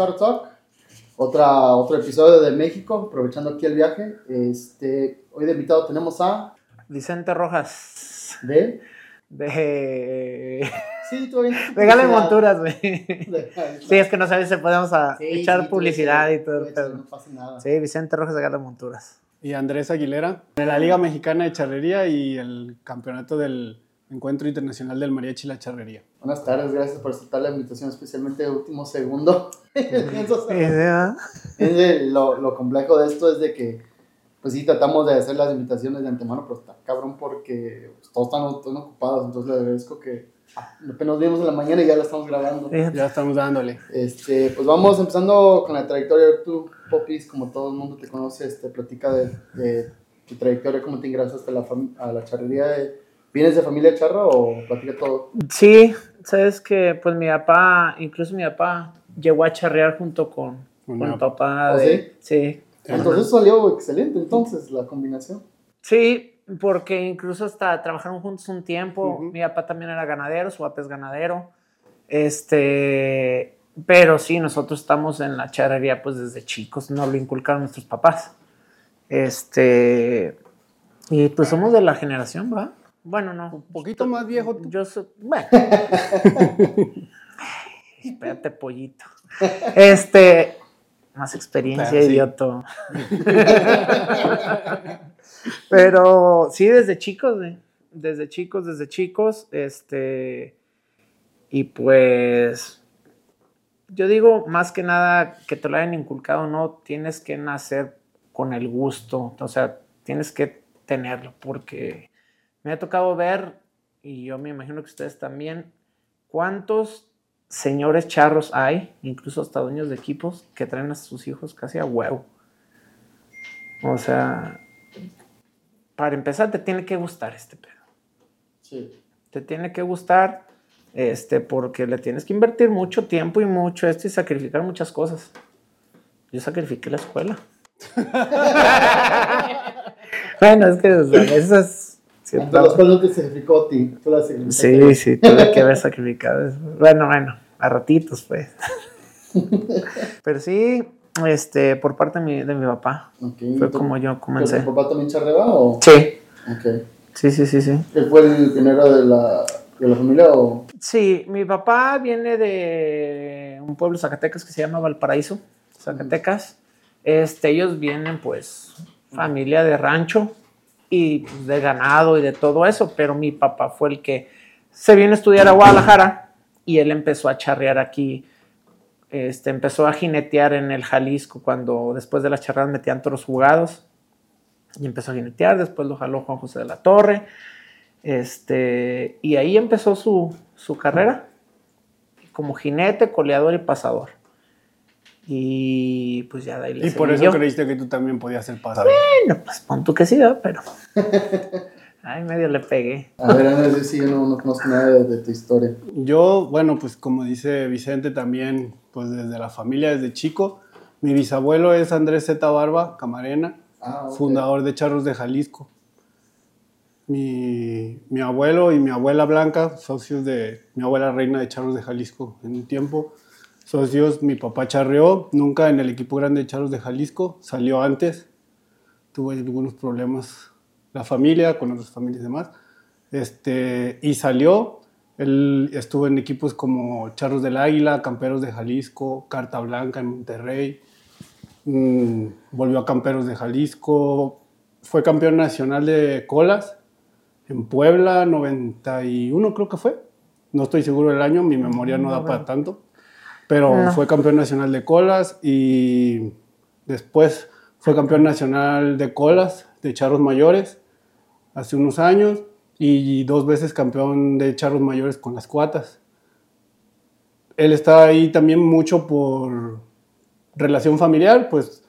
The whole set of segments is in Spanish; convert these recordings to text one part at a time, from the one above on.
Char Talk, otra, otro episodio de México, aprovechando aquí el viaje. Este, hoy de invitado tenemos a... Vicente Rojas. ¿De? De... Sí, tú bien. De Gala Monturas, güey. Sí, es que no sabes si podemos a Sí, echar sí, publicidad y todo. pedo. No pasa nada. Sí, Vicente Rojas de Gala Monturas. y Andrés Aguilera de la Liga Mexicana de Charrería y el campeonato del Encuentro Internacional del Mariachi y la Charrería. Buenas tardes, gracias por aceptar la invitación, especialmente de último segundo. Es de- lo, lo complejo de esto es de que, pues sí, tratamos de hacer las invitaciones de antemano, pero está cabrón porque pues, todos están, están ocupados, entonces le agradezco que apenas vimos en la mañana y ya la estamos grabando. Ya estamos dándole. Este, pues vamos empezando con la trayectoria. Tú, Popis, como todo el mundo te conoce, este, platica de, de tu trayectoria, cómo te ingresaste a la, a la charrería. de- ¿Vienes de familia charra o platica todo? Sí, sabes que pues mi papá, incluso mi papá, llegó a charrear junto con, mi papá ¿Oh, de... Sí, Entonces salió excelente, entonces, la combinación. Sí, porque incluso hasta trabajaron juntos un tiempo. Mi papá también era ganadero, su papá es ganadero. Este, pero sí, nosotros estamos en la charrería pues desde chicos, nos lo inculcaron nuestros papás. Este, y pues somos de la generación, ¿va? Bueno, no. Un poquito más viejo tú. Yo soy, bueno. Espérate, pollito. Este, más experiencia, Claro, sí. idioto. Pero sí, desde chicos, güey. Desde chicos, desde chicos, este. Y pues. Yo digo, más que nada, que te lo hayan inculcado, no tienes que nacer con el gusto. O sea, tienes que tenerlo, porque me ha tocado ver, y yo me imagino que ustedes también, cuántos señores charros hay, incluso hasta dueños de equipos, que traen a sus hijos casi a huevo. O sea, para empezar, te tiene que gustar este pedo. Sí. Te tiene que gustar, este, porque le tienes que invertir mucho tiempo y mucho esto y sacrificar muchas cosas. Yo sacrifiqué la escuela. bueno, es que o sea, es De los cuales te sacrificó a ti. Tú la. Sí, sí, tuve que haber sacrificado eso. Bueno, bueno, a ratitos, pues. Pero sí, este, por parte de mi, de mi papá. Fue ¿tu- como yo ¿Tu comencé. papá también charreaba o...? Sí, Ok. sí, sí, sí, sí. ¿Él fue el pionero de la, de la familia o...? Sí, mi papá viene de un pueblo Zacatecas que se llama Valparaíso, Zacatecas. Este, ellos vienen, pues, familia de rancho y pues, de ganado y de todo eso, pero mi papá fue el que se vino a estudiar a Guadalajara y él empezó a charrear aquí. Este, empezó a jinetear en el Jalisco cuando después de las charreadas metían toros jugados y empezó a jinetear, después lo jaló Juan José de la Torre. Este, y ahí empezó su, su carrera como jinete, coleador y pasador. Y pues ya de ahí le Y por eso yo. creíste que tú también podías ser pasador. Bueno, pues pon tú que sí, ¿verdad? pero. Ay, medio le pegué. A ver, Andrés, yo sí, yo no, no conozco nada de, de tu historia. Yo, bueno, pues como dice Vicente también, pues desde la familia, desde chico. Mi bisabuelo es Andrés Z. Barba Camarena, Ah, ok. fundador de Charros de Jalisco. Mi, mi abuelo y mi abuela Blanca, socios de mi abuela Reina de Charros de Jalisco en un tiempo. Socios, mi papá charreó, nunca en el equipo grande de Charros de Jalisco, salió antes. Tuve algunos problemas la familia, con otras familias y demás. Este, y salió, él estuvo en equipos como Charros del Águila, Camperos de Jalisco, Carta Blanca en Monterrey, mm, volvió a Camperos de Jalisco, fue campeón nacional de colas en Puebla, 91 creo que fue, no estoy seguro del año, mi memoria no da para tanto, pero No. fue campeón nacional de colas y después fue campeón nacional de colas de charros mayores hace unos años y dos veces campeón de charros mayores con las cuatas. Él está ahí también mucho por relación familiar, pues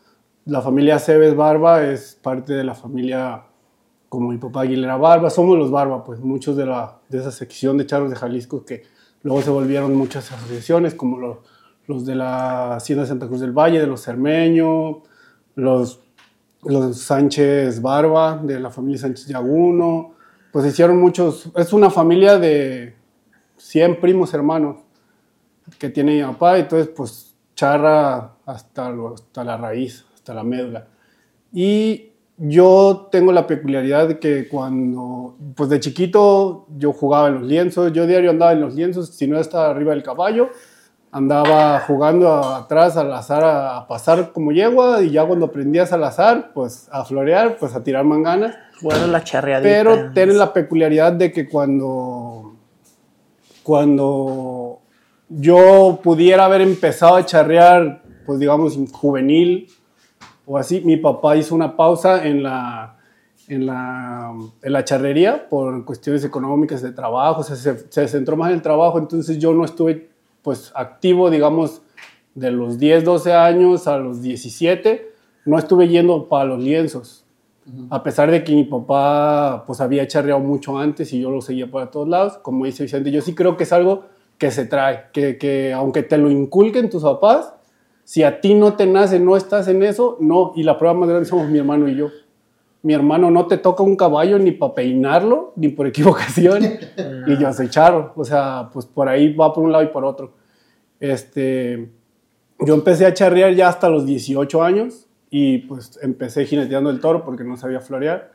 la familia Cebes Barba es parte de la familia como mi papá Aguilera Barba, somos los Barba, pues muchos de, la, de esa sección de charros de Jalisco que luego se volvieron muchas asociaciones, como lo- los de la Hacienda de Santa Cruz del Valle, de los Cermeño, los, los Sánchez Barba, de la familia Sánchez Yaguno, pues hicieron muchos, es una familia de 100 primos hermanos. que tiene mi papá, entonces pues charra hasta, hasta la raíz, hasta la médula. Y yo tengo la peculiaridad de que cuando, pues de chiquito yo jugaba en los lienzos, yo diario andaba en los lienzos, si no estaba arriba del caballo, andaba jugando atrás al azar a, a pasar como yegua y ya cuando aprendías al azar, pues a florear, pues a tirar manganas. Bueno, la charreadita. Pero tiene la peculiaridad de que cuando, cuando yo pudiera haber empezado a charrear, pues digamos, en juvenil o así, mi papá hizo una pausa en la, en la, en la charrería por cuestiones económicas de trabajo, o sea, se, se centró más en el trabajo, entonces yo no estuve pues activo, digamos, de los 10, 12 años a los 17, no estuve yendo para los lienzos. A pesar de que mi papá pues había charreado mucho antes y yo lo seguía para todos lados, como dice Vicente, yo sí creo que es algo que se trae, que, que aunque te lo inculquen tus papás, si a ti no te nace, no estás en eso, no. Y la prueba más grande somos mi hermano y yo. Mi hermano no te toca un caballo ni para peinarlo, ni por equivocación. y yo soy charro. O sea, pues por ahí va por un lado y por otro. Este, yo empecé a charrear ya hasta los 18 años y pues empecé jineteando el toro porque no sabía florear.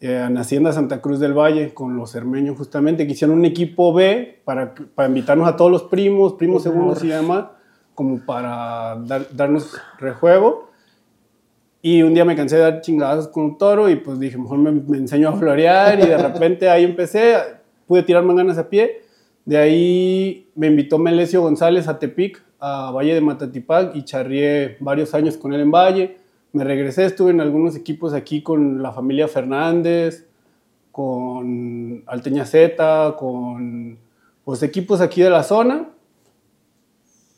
Eh, en Hacienda Santa Cruz del Valle con los hermeños justamente, que hicieron un equipo B para, para invitarnos a todos los primos, primos segundos y demás, como para dar- darnos rejuego. Y un día me cansé de dar chingadazos con un toro y pues dije, mejor me, me enseño a florear y de repente ahí empecé, pude tirar manganas a pie. De ahí me invitó Melesio González a Tepic, a Valle de Matatipac y charrié varios años con él en Valle. Me regresé, estuve en algunos equipos aquí con la familia Fernández, con Alteña Z, con pues, equipos aquí de la zona.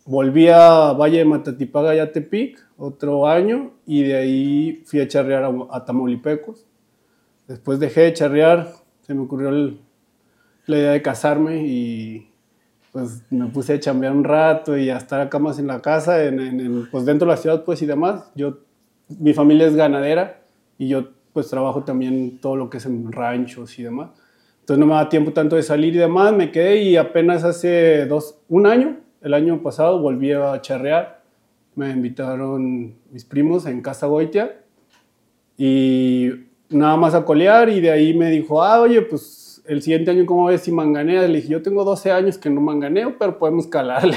Volví a Valle de Matatipaga y a Tepic otro año y de ahí fui a charrear a, a Tamaulipecos. Después dejé de charrear, se me ocurrió el- la idea de casarme y pues me puse a chambear un rato y a estar acá más en la casa, en, en- en, pues dentro de la ciudad pues y demás. Yo, mi familia es ganadera y yo pues trabajo también todo lo que es en ranchos y demás. Entonces no me da tiempo tanto de salir y demás, me quedé y apenas hace dos, un año, el año pasado volví a charrear. Me invitaron mis primos en Casa Goitia y nada más a colear y de ahí me dijo, ah, oye, pues el siguiente año, ¿cómo ves si manganeas? Le dije, yo tengo 12 años que no manganeo, pero podemos calarle.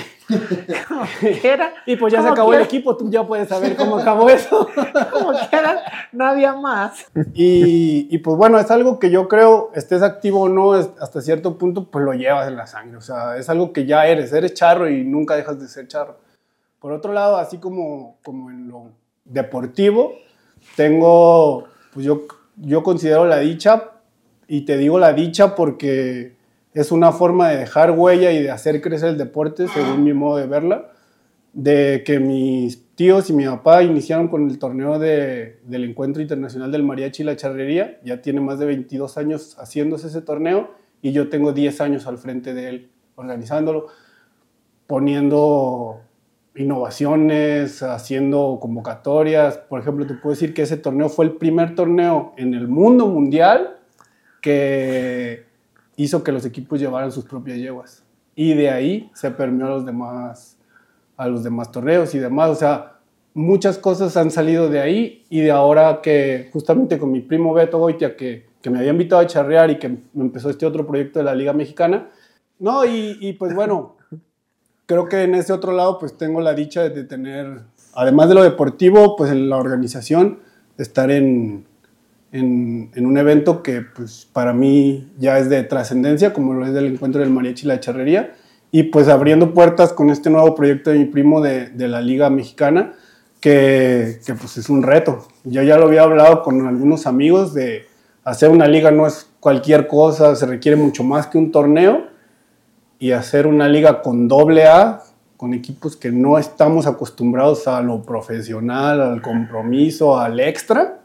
¿Qué era? Y pues ya se Como acabó el quiera. equipo, tú ya puedes saber cómo acabó eso. Como quiera, no había más. Y, y, pues bueno, es algo que yo creo, estés activo o no, hasta cierto punto, pues lo llevas en la sangre. O sea, es algo que ya eres, eres charro y nunca dejas de ser charro. Por otro lado, así como, como en lo deportivo, tengo, pues yo, yo considero la dicha, y te digo la dicha porque es una forma de dejar huella y de hacer crecer el deporte, según mi modo de verla, de que mis tíos y mi papá iniciaron con el torneo de- del Encuentro Internacional del Mariachi y la Charrería, ya tiene más de 22 años haciéndose ese torneo, y yo tengo 10 años al frente de él organizándolo, poniendo innovaciones, haciendo convocatorias. Por ejemplo, te puedo decir que ese torneo fue el primer torneo en el mundo mundial que hizo que los equipos llevaran sus propias yeguas. Y de ahí se permeó a los demás, a los demás torneos y demás. O sea, muchas cosas han salido de ahí y de ahora que justamente con mi primo Beto Goitia, que, que me había invitado a charrear y que me empezó este otro proyecto de la Liga Mexicana. No, y, y pues bueno, creo que en ese otro lado pues tengo la dicha de tener, además de lo deportivo, pues en la organización, estar en, en, en un evento que pues para mí ya es de trascendencia, como lo es del encuentro del mariachi y la charrería, y pues abriendo puertas con este nuevo proyecto de mi primo de, de la Liga Mexicana, que, que pues es un reto. Yo ya lo había hablado con algunos amigos de hacer una liga no es cualquier cosa, se requiere mucho más que un torneo, y hacer una liga con doble A, con equipos que no estamos acostumbrados a lo profesional, al compromiso, al extra,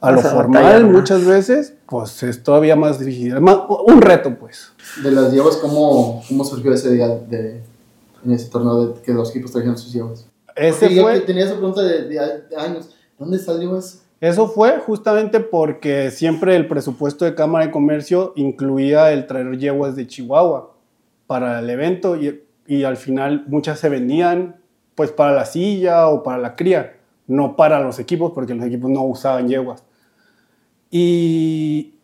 a lo formal batallar muchas veces, pues es todavía más difícil. Más, un reto, pues. De las llevas, ¿cómo, cómo surgió ese día de, en ese torneo de que los equipos trajeron sus llevas? Ese fue, que tenía esa pregunta de, de- de años. ¿Dónde salió eso? eso fue justamente porque siempre el presupuesto de Cámara de Comercio incluía el traer yeguas de Chihuahua para el evento y y al final muchas se vendían pues para la silla o para la cría, no para los equipos porque los equipos no usaban yeguas. Y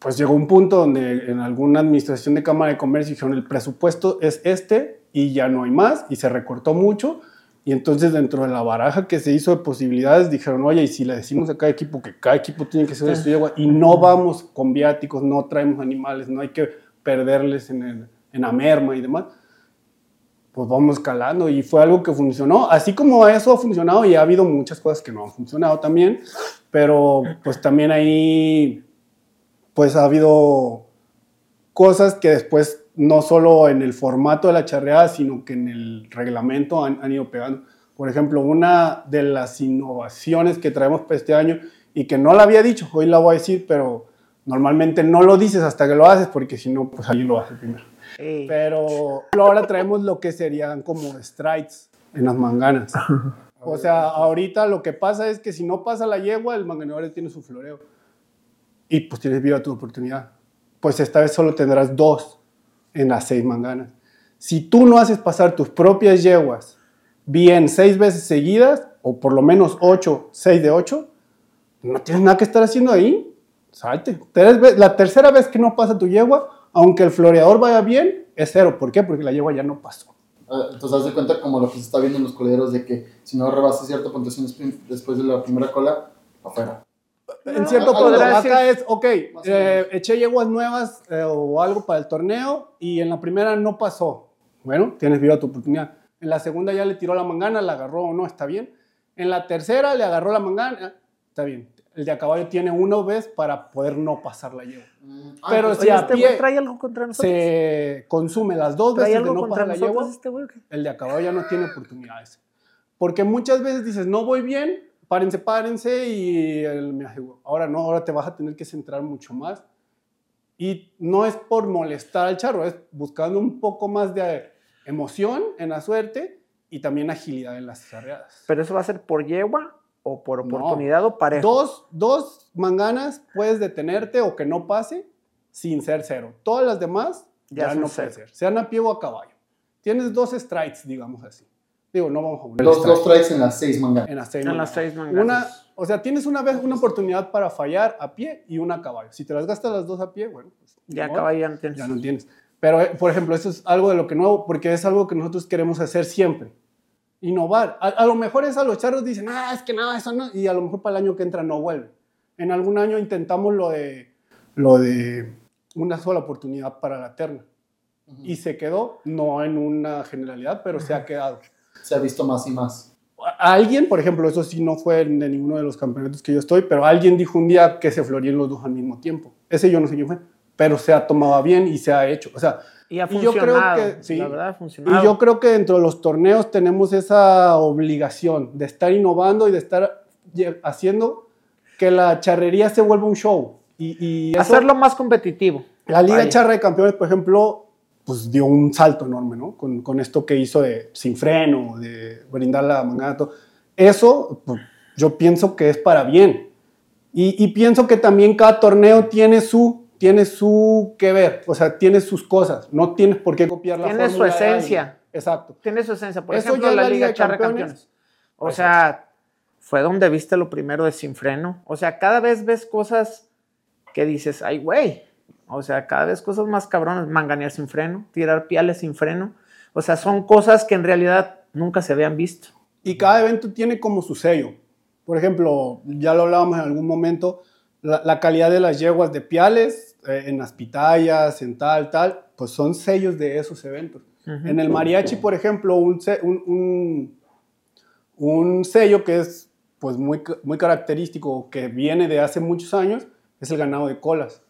pues llegó un punto donde en alguna administración de Cámara de Comercio dijeron el presupuesto es este y ya no hay más y se recortó mucho. Y entonces dentro de la baraja que se hizo de posibilidades dijeron, oye, y si le decimos a cada equipo que cada equipo tiene que ser de su yegua y no vamos con viáticos, no traemos animales, no hay que perderles en, el, en la merma y demás, pues vamos escalando y fue algo que funcionó. Así como eso ha funcionado y ha habido muchas cosas que no han funcionado también, pero pues también ahí pues ha habido cosas que después no solo en el formato de la charreada, sino que en el reglamento han, ido pegando. Por ejemplo, una de las innovaciones que traemos para este año y que no la había dicho, hoy la voy a decir, pero normalmente no lo dices hasta que lo haces, porque si no, pues ahí lo haces primero. Pero ahora traemos lo que serían como strikes en las manganas. O sea, ahorita lo que pasa es que si no pasa la yegua, el manganeador tiene su floreo. Y pues tienes viva tu oportunidad. Pues esta vez solo tendrás dos en las seis manganas. Si tú no haces pasar tus propias yeguas bien seis veces seguidas, o por lo menos ocho, seis de ocho, no tienes nada que estar haciendo ahí. Salte. La tercera vez que no pasa tu yegua, aunque el floreador vaya bien, es cero. ¿Por qué? Porque la yegua ya no pasó. Ah, entonces, haz de cuenta como lo que se está viendo en los coleros de que si no rebasas cierta puntuación después de la primera cola, afuera en cierto punto, acá es, ok, eh, eché yeguas nuevas eh, o algo para el torneo y en la primera no pasó. Bueno, tienes viva tu oportunidad. En la segunda ya le tiró la mangana, la agarró o no, está bien. En la tercera le agarró la mangana, está bien. El de a caballo tiene una vez para poder no pasar la yegua. Mm. Ah, Pero si a este pie trae algo contra nosotros? se consume las dos veces de no pasar la yegua, este el de a caballo ya no tiene oportunidades. Porque muchas veces dices, no voy bien, párense, párense y me ahora no, ahora te vas a tener que centrar mucho más. Y no es por molestar al charro, es buscando un poco más de emoción en la suerte y también agilidad en las carreras. ¿Pero eso va a ser por yegua o por oportunidad o pareja? Dos, dos manganas puedes detenerte o que no pase sin ser cero. Todas las demás ya, no puede ser, sean a pie o a caballo. Tienes dos strikes, digamos así. Digo, no vamos a poner. Los dos strikes en las seis mangas. En las seis, en las seis mangas. Una, o sea, tienes una vez una oportunidad para fallar a pie y una a caballo. Si te las gastas las dos a pie, bueno, pues. Ya a caballo ya no tienes. Ya no tienes. Pero, eh, por ejemplo, eso es algo de lo que nuevo, porque es algo que nosotros queremos hacer siempre. Innovar. A, lo mejor es a los charros dicen, ah, es que nada, eso no. Y a lo mejor para el año que entra no vuelve. En algún año intentamos lo de, lo de una sola oportunidad para la terna. Y se quedó, no en una generalidad, pero se ha quedado se ha visto más y más. Alguien, por ejemplo, eso sí no fue de ninguno de los campeonatos que yo estoy, pero alguien dijo un día que se florían los dos al mismo tiempo. Ese yo no sé quién fue, pero se ha tomado bien y se ha hecho. O sea, y ha funcionado. yo creo que, sí, la verdad, ha funcionado. Y yo creo que dentro de los torneos tenemos esa obligación de estar innovando y de estar haciendo que la charrería se vuelva un show. Y, Hacerlo más competitivo. La Liga Charra de Campeones, por ejemplo, pues dio un salto enorme, ¿no? Con, con esto que hizo de sin freno, de brindar la mangada, Eso, pues, yo pienso que es para bien. Y, y, pienso que también cada torneo tiene su, tiene su que ver, o sea, tiene sus cosas. No tienes por qué copiar la Tiene su esencia. Exacto. Tiene su esencia. Por ejemplo, la, Liga, Charra Campeones. O sea, fue donde viste lo primero de sin freno. O sea, cada vez ves cosas que dices, ay, güey, o sea, cada vez cosas más cabronas, manganear sin freno, tirar piales sin freno. O sea, son cosas que en realidad nunca se habían visto. Y cada evento tiene como su sello. Por ejemplo, ya lo hablábamos en algún momento, la, calidad de las yeguas de piales, eh, en las pitayas, en tal, tal, pues son sellos de esos eventos. En el mariachi, por ejemplo, un, un, un, sello que es pues muy, muy característico, que viene de hace muchos años, es el ganado de colas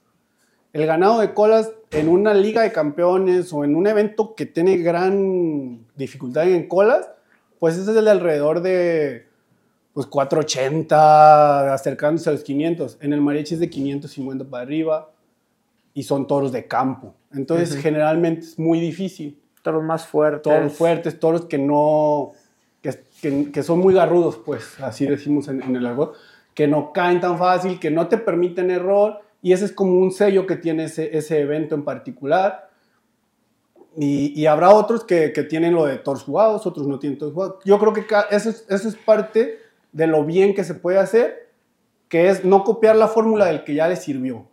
el ganado de colas en una liga de campeones o en un evento que tiene gran dificultad en colas, pues ese es el de alrededor de pues 480, acercándose a los 500. En el mariachi es de 550 para arriba y son toros de campo. Entonces generalmente es muy difícil. Toros más fuertes. Toros fuertes, toros que no, que, que, son muy garrudos, pues así decimos en, en el argot, que no caen tan fácil, que no te permiten error y ese es como un sello que tiene ese, ese evento en particular. Y, y habrá otros que, que tienen lo de toros jugados, otros no tienen toros jugados. Yo creo que eso es, eso es parte de lo bien que se puede hacer, que es no copiar la fórmula del que ya le sirvió.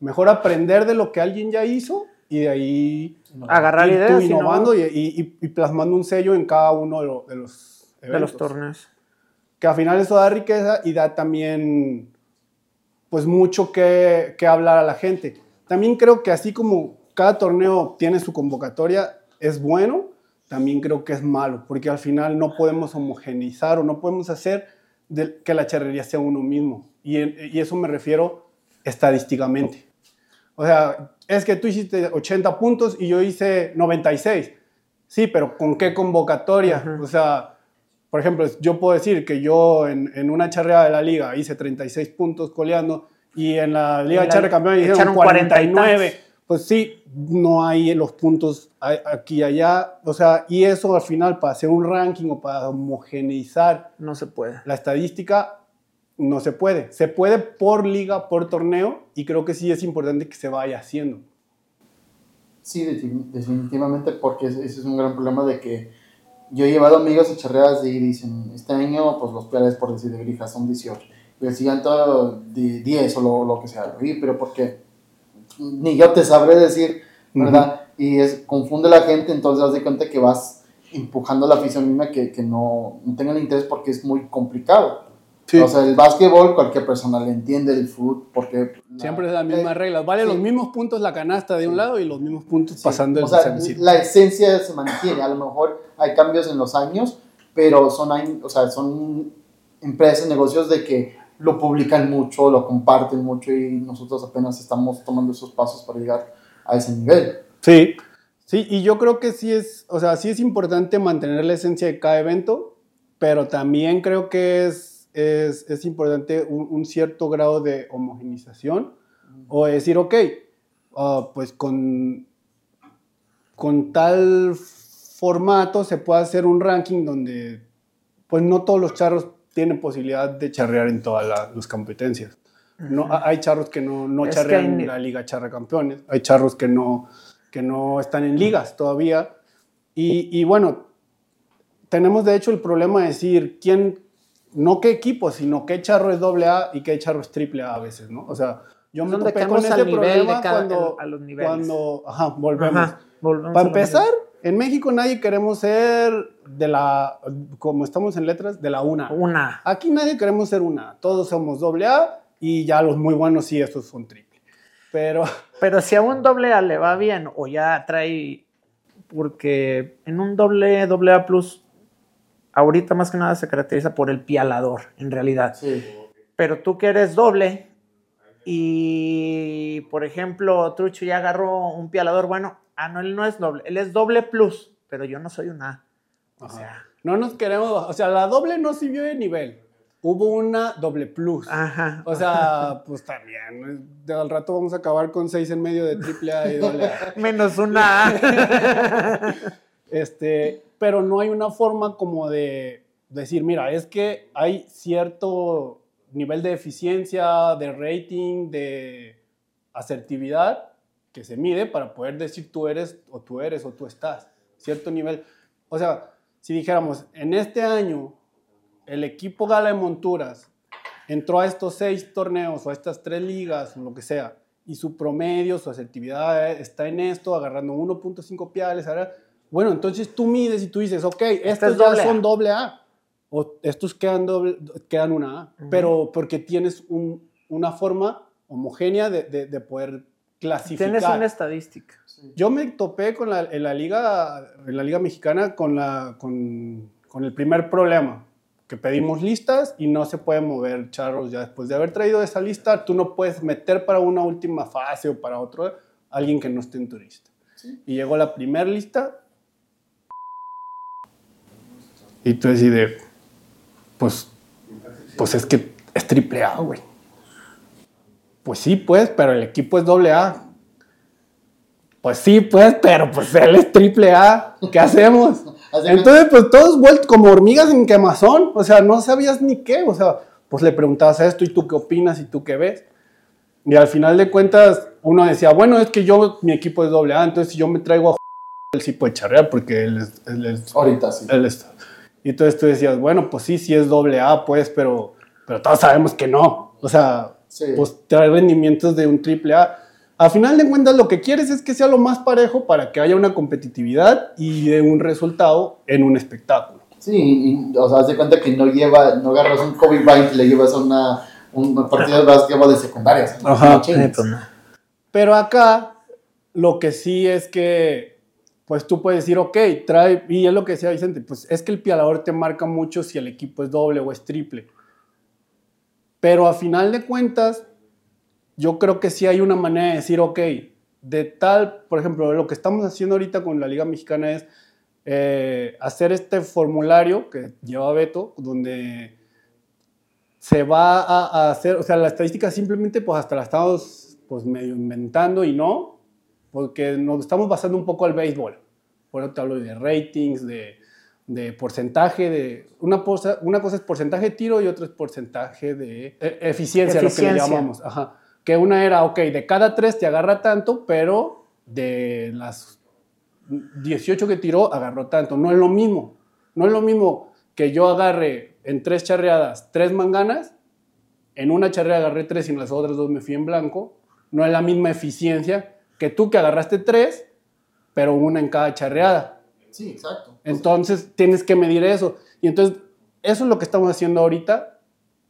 Mejor aprender de lo que alguien ya hizo y de ahí Agarrar ir ideas innovando y, y- y plasmando un sello en cada uno de, lo- de los de los torneos. Que al final eso da riqueza y da también pues mucho que, que hablar a la gente. También creo que así como cada torneo tiene su convocatoria, es bueno, también creo que es malo, porque al final no podemos homogeneizar o no podemos hacer de- que la charrería sea uno mismo. Y, en- y eso me refiero estadísticamente. O sea, es que tú hiciste 80 puntos y yo hice 96. Sí, pero ¿con qué convocatoria? Ajá. O sea, por ejemplo, yo puedo decir que yo en, en una charreada de la liga hice 36 puntos coleando y en la liga En de charre campeón hicieron echaron 40 y 49. Pues sí, no hay los puntos aquí y allá. O sea, y eso al final para hacer un ranking o para homogeneizar No se puede. la estadística no se puede. Se puede por liga, por torneo, y creo que sí es importante que se vaya haciendo. Sí, defin- definitivamente, porque ese es un gran problema de que yo he llevado amigos a charreadas y dicen, este año, pues los piales por decir de grija son 18, y el siguiente de 10 o lo, lo que sea, y, pero porque ni yo te sabré decir, ¿verdad? Y es, confunde la gente, entonces haz de cuenta que vas empujando la afición misma que, que no, no tengan interés porque es muy complicado. O sea, el básquetbol cualquier persona le entiende, el fútbol, porque... Siempre es la misma eh, regla. Vale sí. los mismos puntos la canasta de un Sí. lado y los mismos puntos Sí, pasando el o sea, la esencia se mantiene. A lo mejor hay cambios en los años, pero son, o sea, son empresas, negocios de que lo publican mucho, lo comparten mucho y nosotros apenas estamos tomando esos pasos para llegar a ese nivel. Sí, sí, y yo creo que sí es, o sea, sí es importante mantener la esencia de cada evento, pero también creo que es, es, es importante un, un cierto grado de homogenización o decir, ok, ah, pues con, con tal formato se puede hacer un ranking donde pues no todos los charros tienen posibilidad de charrear en todas la- las competencias. No, ha- hay charros que no, no Es charrean hay en la Liga Charra Campeones, hay charros que no, que no están en ligas todavía. Y, y bueno, tenemos de hecho el problema de decir quién, no qué equipo, sino qué charro es doble A y qué charro es triple A a veces, ¿no? O sea, yo me topé con ese al nivel de problema cada- cuando, a los niveles. cuando, ajá, volvemos. Ajá, volvemos Para empezar, en México nadie queremos ser de la, como estamos en letras, de la una. Una. Aquí nadie queremos ser una. Todos somos doble A y ya los muy buenos sí, estos son triple. Pero Pero si a un doble A le va bien o ya trae, porque en un doble doble A plus, ahorita más que nada se caracteriza por el pialador, en realidad. Sí. Pero tú que eres doble y, por ejemplo, Trucho ya agarró un pialador, bueno, ah, no, él no es doble, él es doble plus, pero yo no soy una A. O Ajá. sea, no nos queremos, o sea, la doble no sirvió de nivel. Hubo una doble plus. ajá. O sea, pues también, de al rato vamos a acabar con seis en medio de triple A y doble A. Menos una A. Este, pero no hay una forma como de decir, mira, es que hay cierto nivel de eficiencia, de rating, de asertividad que se mide para poder decir tú eres o tú eres o tú estás. Cierto nivel. O sea, si dijéramos, en este año el equipo Gala de Monturas entró a estos seis torneos o a estas tres ligas o lo que sea, y su promedio, su asertividad eh, está en esto, agarrando 1.5 piales, ahora, bueno, entonces tú mides y tú dices, ok, estos es ya doble son doble A, o estos quedan, doble, quedan una A, Ujú. pero porque tienes un- una forma homogénea de, de- de poder clasificar. Tienes una estadística. Sí. Yo me topé con la, en, la liga, en la liga mexicana con, la, con, con el primer problema, que pedimos listas y no se puede mover charros ya después de haber traído esa lista, tú no puedes meter para una última fase o para otro a alguien que no esté en tu lista. Sí. Y llegó la primera lista y tú decides, pues, pues es que es triple A, güey. Pues sí, pues, pero el equipo es doble A. Pues sí, pues, pero pues él es triple A. ¿Qué hacemos? Entonces, pues todos vueltos como hormigas en quemazón. O sea, no sabías ni qué. O sea, pues le preguntabas esto y tú qué opinas y tú qué ves. Y al final de cuentas, uno decía, bueno, es que yo, mi equipo es doble A, entonces si yo me traigo a él sí puede charrear porque él es... Él es Ahorita sí. él es- y entonces tú decías, bueno, pues sí, sí es doble A, pues, pero, pero todos sabemos que no. O sea, Sí. pues trae rendimientos de un triple A. A final de cuentas, lo que quieres es que sea lo más parejo para que haya una competitividad y de un resultado en un espectáculo. Sí, y, o sea, haz de cuenta que no lleva, no agarras un Kobe Bryant y le llevas a una, un partido de básquetbol de secundaria. Ajá. no chingues. pues no. Pero acá, lo que sí es que, pues tú puedes decir, ok, trae, y es lo que decía Vicente, pues es que el pialador te marca mucho si el equipo es doble o es triple. Pero a final de cuentas, yo creo que sí hay una manera de decir, ok, de tal, por ejemplo, lo que estamos haciendo ahorita con la Liga Mexicana es eh, hacer este formulario que lleva Beto, donde se va a, a hacer, o sea, la estadística simplemente pues hasta la estamos pues medio inventando y no, porque nos estamos basando un poco al béisbol. Por eso te hablo de ratings, de, de porcentaje, de una cosa, una cosa es porcentaje de tiro y otra es porcentaje de eh, eficiencia, lo que Eficiencia. le llamamos. Ajá. Que una era, ok, de cada tres te agarra tanto, pero de las 18 que tiró, agarró tanto. No es lo mismo. No es lo mismo que yo agarre en tres charreadas tres manganas, en una charreada agarré tres y en las otras dos me fui en blanco. No es la misma eficiencia que tú que agarraste tres, pero una en cada charreada. Sí, exacto. Entonces tienes que medir eso. Y entonces eso es lo que estamos haciendo ahorita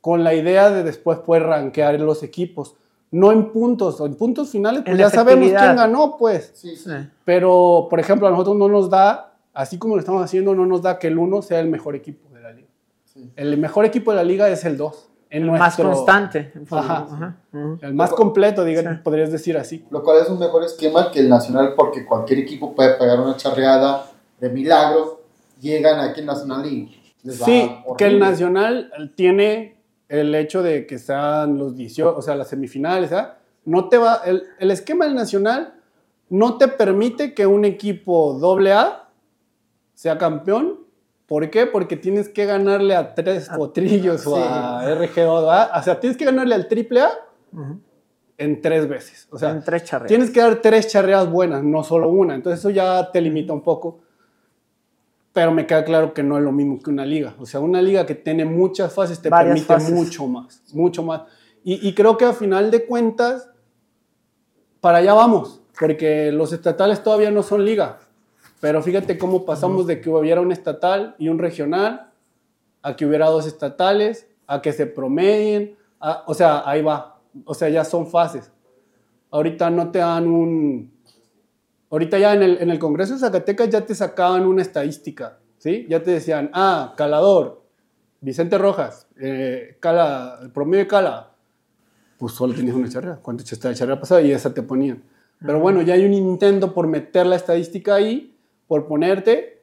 con la idea de después poder rankear los equipos. No en puntos, o en puntos finales, pues En ya sabemos quién ganó, pues. Sí, sí. Pero, por ejemplo, a nosotros no nos da, así como lo estamos haciendo, no nos da que el 1 sea el mejor equipo de la liga. Sí. El mejor equipo de la liga es el 2. El más constante. Ajá. Ujú. El más completo, Sí. podrías decir así. Lo cual es un mejor esquema que el Nacional porque cualquier equipo puede pegar una charreada de milagro. Llegan aquí en Nacional y les va Sí, horrible. que el Nacional tiene el hecho de que sean los 18, o sea, las semifinales, ¿ah? No te va, el, el esquema del Nacional no te permite que un equipo doble A sea campeón. ¿Por qué? Porque tienes que ganarle a tres potrillos o sí. a RG2, O sea, tienes que ganarle al triple A Ujú. en tres veces. O sea, en tres charreas. Tienes que dar tres charreadas buenas, no solo una. Entonces eso ya te limita un poco. Pero me queda claro que no es lo mismo que una liga. O sea, una liga que tiene muchas fases te Varias permite fases. mucho más, mucho más. Y, y creo que a final de cuentas, para allá vamos, porque los estatales todavía no son liga. Pero fíjate cómo pasamos de que hubiera un estatal y un regional, a que hubiera dos estatales, a que se promedien. a- o sea, ahí va. O sea, ya son fases. Ahorita no te dan un... Ahorita ya en el, en el Congreso de Zacatecas ya te sacaban una estadística, ¿sí? Ya te decían, ah, Calador, Vicente Rojas, eh, Cala, el promedio de Cala, pues solo tenías una charrea. ¿Cuánto echaste de charrea pasada? Y esa te ponían. Pero bueno, ya hay un intento por meter la estadística ahí, por ponerte.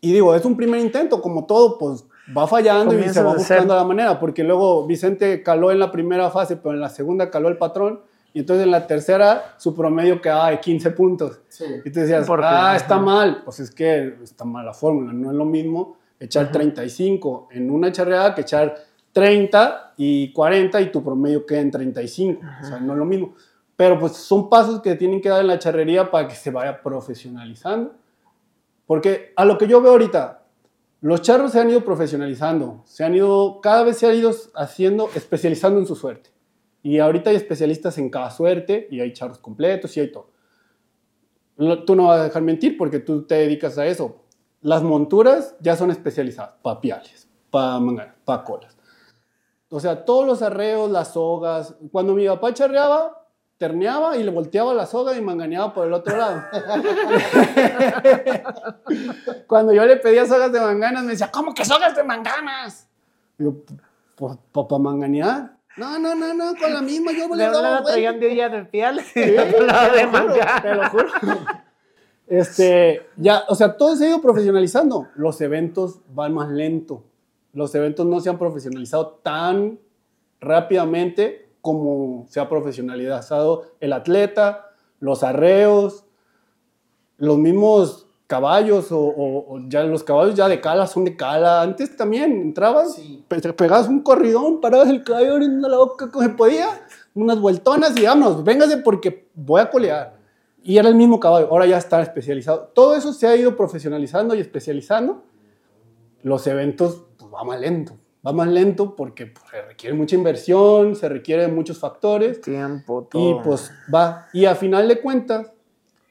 Y digo, es un primer intento, como todo, pues va fallando y se va a buscando la manera, porque luego Vicente caló en la primera fase, pero en la segunda caló el patrón, y entonces en la tercera su promedio quedaba de 15 puntos. Sí. Y te decías, ah, está ajá. mal. Pues es que está mal la fórmula. No es lo mismo echar 35 en una charreada que echar 30 y 40 y tu promedio queda en 35. O sea, no es lo mismo. Pero pues son pasos que tienen que dar en la charrería para que se vaya profesionalizando. Porque a lo que yo veo ahorita, los charros se han ido profesionalizando, se han ido, cada vez se han ido haciendo, especializando en su suerte. Y ahorita hay especialistas en cada suerte y hay charros completos y hay todo. Tú no vas a dejar mentir porque tú te dedicas a eso. Las monturas ya son especializadas, para piales, para manganas, para colas. O sea, todos los arreos, las sogas. Cuando mi papá charreaba, terneaba y le volteaba la soga y manganeaba por el otro lado. Cuando yo le pedía sogas de manganas, me decía, ¿cómo que sogas de manganas? Digo, pues para manganear. No, no, no, no, con la misma yo le daba traían de día de piel y Sí, otro lado de te lo juro, manga. te lo juro. Este, ya, o sea, todo se ha ido profesionalizando. Los eventos van más lento. Los eventos no se han profesionalizado tan rápidamente como se ha profesionalizado el atleta, los arreos, los mismos caballos o, o- o ya los caballos ya de cala son de cala. Antes también entrabas, Sí. pe- pegabas un corridón, parabas el caballo abriendo la boca como se podía, unas vueltonas y vámonos, véngase porque voy a colear. y era el mismo caballo, ahora ya está especializado. Todo eso se ha ido profesionalizando y especializando. Los eventos, pues va más lento. Va más lento porque pues, se requiere mucha inversión, se requiere muchos factores. Tiempo, todo. Y pues va. Y a final de cuentas,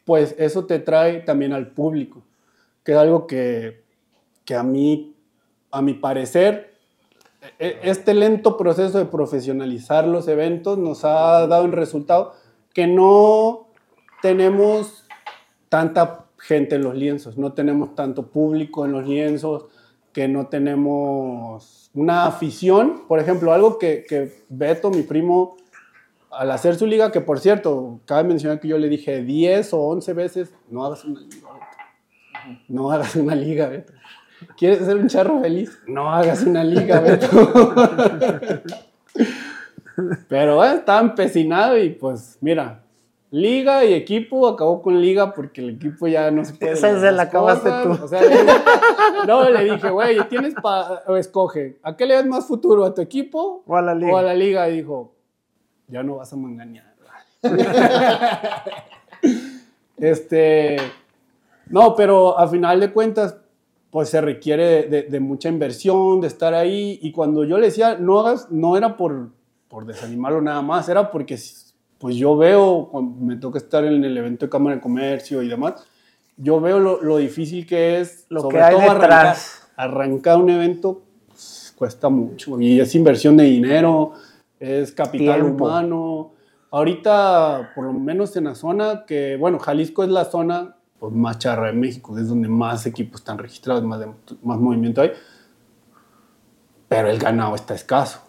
pues eso te trae también al público, que es algo que, que a mí, a mi parecer, e- este lento proceso de profesionalizar los eventos nos ha dado un resultado que no tenemos tanta gente en los lienzos, no tenemos tanto público en los lienzos, que no tenemos una afición. Por ejemplo, algo que, que Beto, mi primo, al hacer su liga, que por cierto, cabe mencionar que yo le dije 10 o 11 veces, no hagas una liga, Beto. No hagas una liga, Beto. ¿Quieres ser un charro feliz? No hagas una liga, Beto. Pero bueno, estaba empecinado y pues mira, liga y equipo acabó con liga porque el equipo ya no se puede. Esa se la acabaste tú. O sea, no, le dije, güey, tienes para. Escoge, ¿a qué le das más futuro? ¿A tu equipo O a la liga. o a la liga? Y dijo, ya no vas a manganear. este. No, pero a final de cuentas, pues se requiere de, de- de mucha inversión, de estar ahí. Y cuando yo le decía, no hagas, no era por, por desanimarlo nada más, era porque pues yo veo, me toca estar en el evento de Cámara de Comercio y demás, yo veo lo, lo difícil que es, Lo que hay arrancar, detrás. arrancar un evento pues, cuesta mucho y es inversión de dinero, es capital Tiempo. humano. Ahorita, por lo menos en la zona, que bueno, Jalisco es la zona pues, más charra de México, es donde más equipos están registrados, más, de- más movimiento hay, pero el ganado está escaso.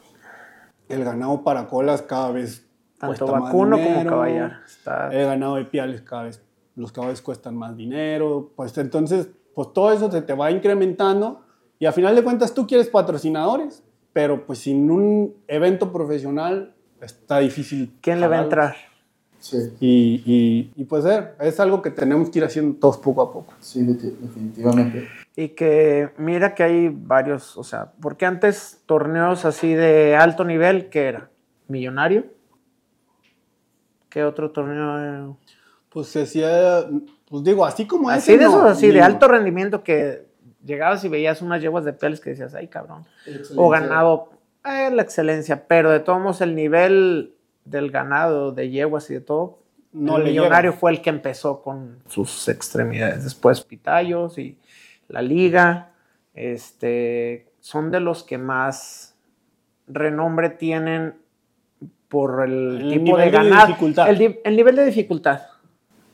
El ganado para colas cada vez Tanto vacuno como dinero. caballar. Está- El ganado de piales cada vez, los caballos cuestan más dinero, pues entonces, pues todo eso se te va incrementando y a final de cuentas tú quieres patrocinadores, pero pues sin un evento profesional está difícil. ¿Quién le va a jalarlos. entrar? Sí, Y, y, y pues eh, es algo que tenemos que ir haciendo todos poco a poco. sí, de- definitivamente. Y que mira que hay varios, o sea, porque antes torneos así de alto nivel, ¿qué era? ¿Millonario? ¿Qué otro torneo? Pues se hacía, pues digo, así como Así ese, de esos, no, así de alto rendimiento que llegabas y veías unas yeguas de pieles que decías, ay cabrón. O ganado, eh, la excelencia, pero de todos modos el nivel del ganado, de yeguas y de todo, No el le millonario llega. fue el que empezó con sus extremidades. Después Pitayos y la liga, este, son de los que más renombre tienen por el, El tipo de nivel de ganado. dificultad. El, nivel de dificultad.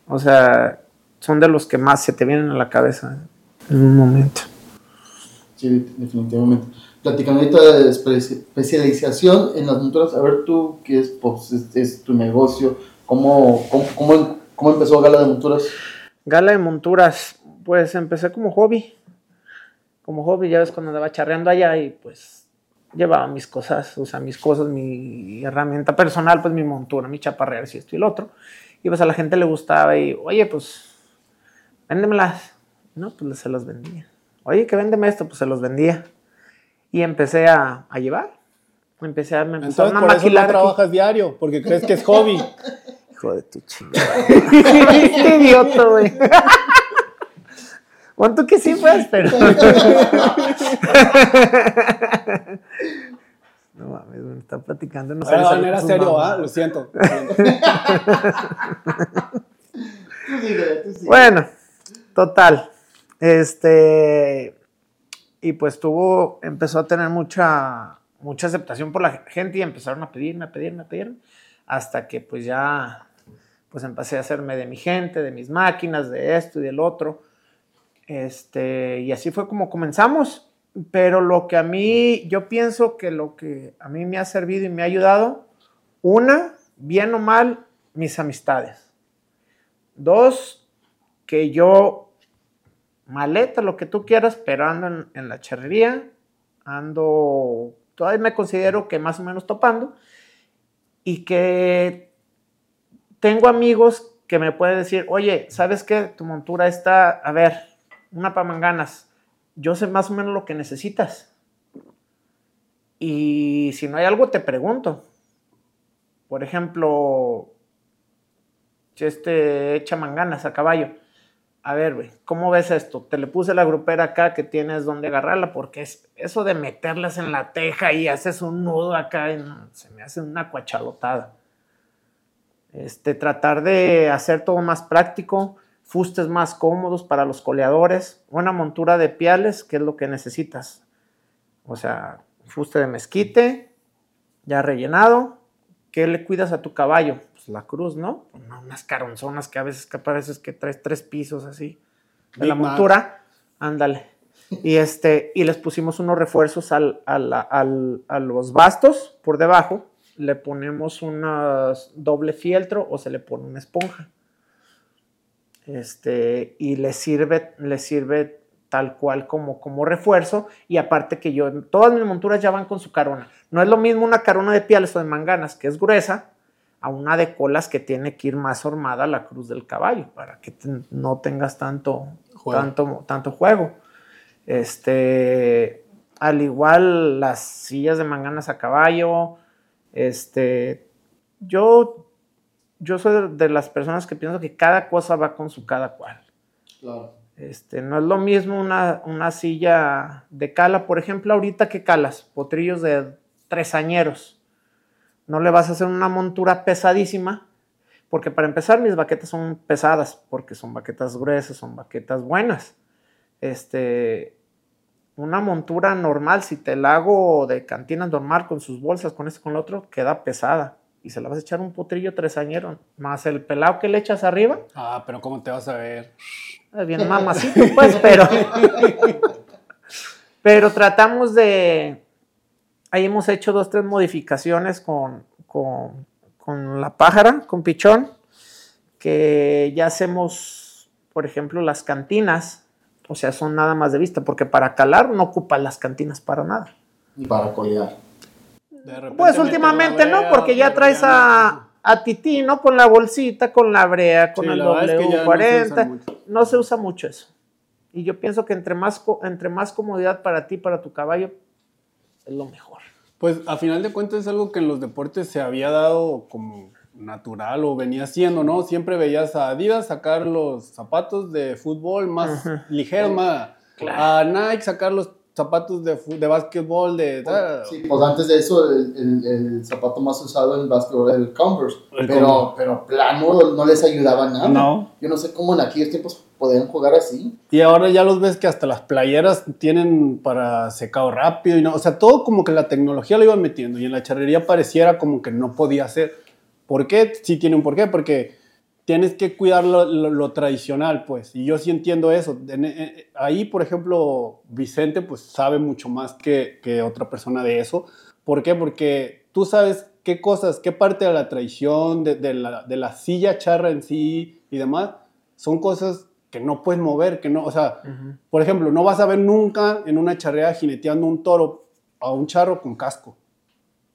O sea, son de los que más se te vienen a la cabeza en un momento. Sí, definitivamente. Platicando ahorita de espe- especialización en las monturas, a ver tú, qué es, pues, es, es tu negocio, ¿Cómo, cómo, cómo, cómo empezó Gala de Monturas? Gala de monturas, pues empecé como hobby. Como hobby, ya ves cuando andaba charreando allá y pues llevaba mis cosas, o sea, mis cosas, mi herramienta personal, pues mi montura, mi chaparrear, y esto y lo otro. Y pues a la gente le gustaba y, oye, pues, véndemelas. No, pues se las vendía. Oye, que véndeme esto, pues se los vendía. Y empecé a, a llevar. Empecé a, me Entonces, a por eso no aquí. trabajas diario, porque crees que es hobby. Hijo de tu chingada. Qué idiota, güey. Cuánto que sí, pues, pero. No mames, güey, está platicando. No Perdón, sabe era serio. ¿ah? Lo siento. lo siento. Tú sigue, tú sigue. Bueno, total. Este. Y pues tuvo, empezó a tener mucha, mucha aceptación por la gente y empezaron a pedirme, a pedirme, a pedirme. Hasta que pues ya, pues empecé a hacerme de mi gente, de mis máquinas, de esto y del otro. Este, y así fue como comenzamos. Pero lo que a mí, yo pienso que lo que a mí me ha servido y me ha ayudado, una, bien o mal, mis amistades. Dos, que yo, maleta, lo que tú quieras, pero ando en, la charrería, ando, todavía me considero que más o menos topando, y que tengo amigos que me pueden decir, oye, ¿sabes qué? Tu montura está, a ver, una pamanganas, yo sé más o menos lo que necesitas. Y si no hay algo, te pregunto. Por ejemplo, este, echa manganas a caballo. A ver, güey, ¿cómo ves esto? Te le puse la grupera acá que tienes donde agarrarla, porque es eso de meterlas en la teja y haces un nudo acá, se me hace una cuachalotada. Este, tratar de hacer todo más práctico, fustes más cómodos para los coleadores, una montura de piales, que es lo que necesitas. O sea, fuste de mezquite, ya rellenado. ¿Qué le cuidas a tu caballo? Pues la cruz, ¿no? Unas caronzonas que a veces que pareces que traes tres pisos así. De la montura, ándale. Y, este, y les pusimos unos refuerzos al, al- al- a los bastos por debajo. Le ponemos una doble fieltro o se le pone una esponja. Este, y le sirve, le sirve tal cual como, como refuerzo. Y aparte que yo, todas mis monturas ya van con su carona. No es lo mismo una carona de piales o de manganas, que es gruesa, a una de colas que tiene que ir más hormada la cruz del caballo, para que te- no tengas tanto Juego. tanto, tanto juego. Este, al igual las sillas de manganas a caballo, este, yo, yo soy de, las personas que pienso que cada cosa va con su cada cual. Claro. Este, no es lo mismo una, una silla de cala, por ejemplo, ahorita que calas, potrillos de tresañeros. No le vas a hacer una montura pesadísima, porque para empezar mis baquetas son pesadas, porque son baquetas gruesas, son baquetas buenas. Este, una montura normal, si te la hago de cantina normal con sus bolsas, con esto, con lo otro, queda pesada. Y se la vas a echar un potrillo tresañero, más el pelado que le echas arriba, Ah, pero ¿cómo te vas a ver? bien mamacito, pues, pero. pero tratamos de. Ahí hemos hecho dos, tres modificaciones con, con, con la pájara, con pichón, que ya hacemos, por ejemplo, las cantinas, o sea, son nada más de vista, porque para calar no ocupan las cantinas para nada. Y para colear. De Pues últimamente no, porque ya traes a, a Titi, ¿no? Con la bolsita, con la brea, con Sí, el la verdad es que ya no se W40. usa mucho. no se usa mucho eso. Y yo pienso que entre más, entre más comodidad para ti, para tu caballo, es lo mejor. Pues a final de cuentas es algo que en los deportes se había dado como natural o venía siendo, ¿no? Siempre veías a Adidas sacar los zapatos de fútbol más Ajá. ligeros, más a Nike sacar los zapatos de, de básquetbol, de... Sí, pues antes de eso, el, el- el zapato más usado en el básquetbol era el Converse. El pero, Converse. pero plano no les ayudaba nada. No. Yo no sé cómo en aquellos tiempos podían jugar así. Y ahora ya los ves que hasta las playeras tienen para secado rápido y no, o sea, todo como que la tecnología lo iban metiendo y en la charrería pareciera como que no podía ser. ¿Por qué? Sí tiene un porqué, porque tienes que cuidar lo, lo- lo tradicional, pues, y yo sí entiendo eso. En- en- ahí, por ejemplo, Vicente, pues, sabe mucho más que, que otra persona de eso. ¿Por qué? Porque tú sabes qué cosas, qué parte de la tradición, de, de la, de la silla charra en sí y demás, son cosas que no puedes mover, que no, o sea, por ejemplo, no vas a ver nunca en una charrea jineteando un toro a un charro con casco.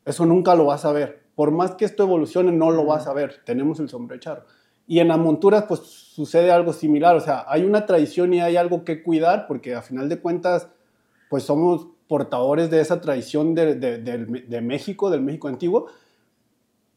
Eso nunca lo vas a ver. Por más que esto evolucione, no lo vas a ver. Tenemos el sombrero de charro. Y en las monturas, pues sucede algo similar. O sea, hay una tradición y hay algo que cuidar, porque a final de cuentas, pues somos portadores de esa tradición de, de- del- de México, del México antiguo.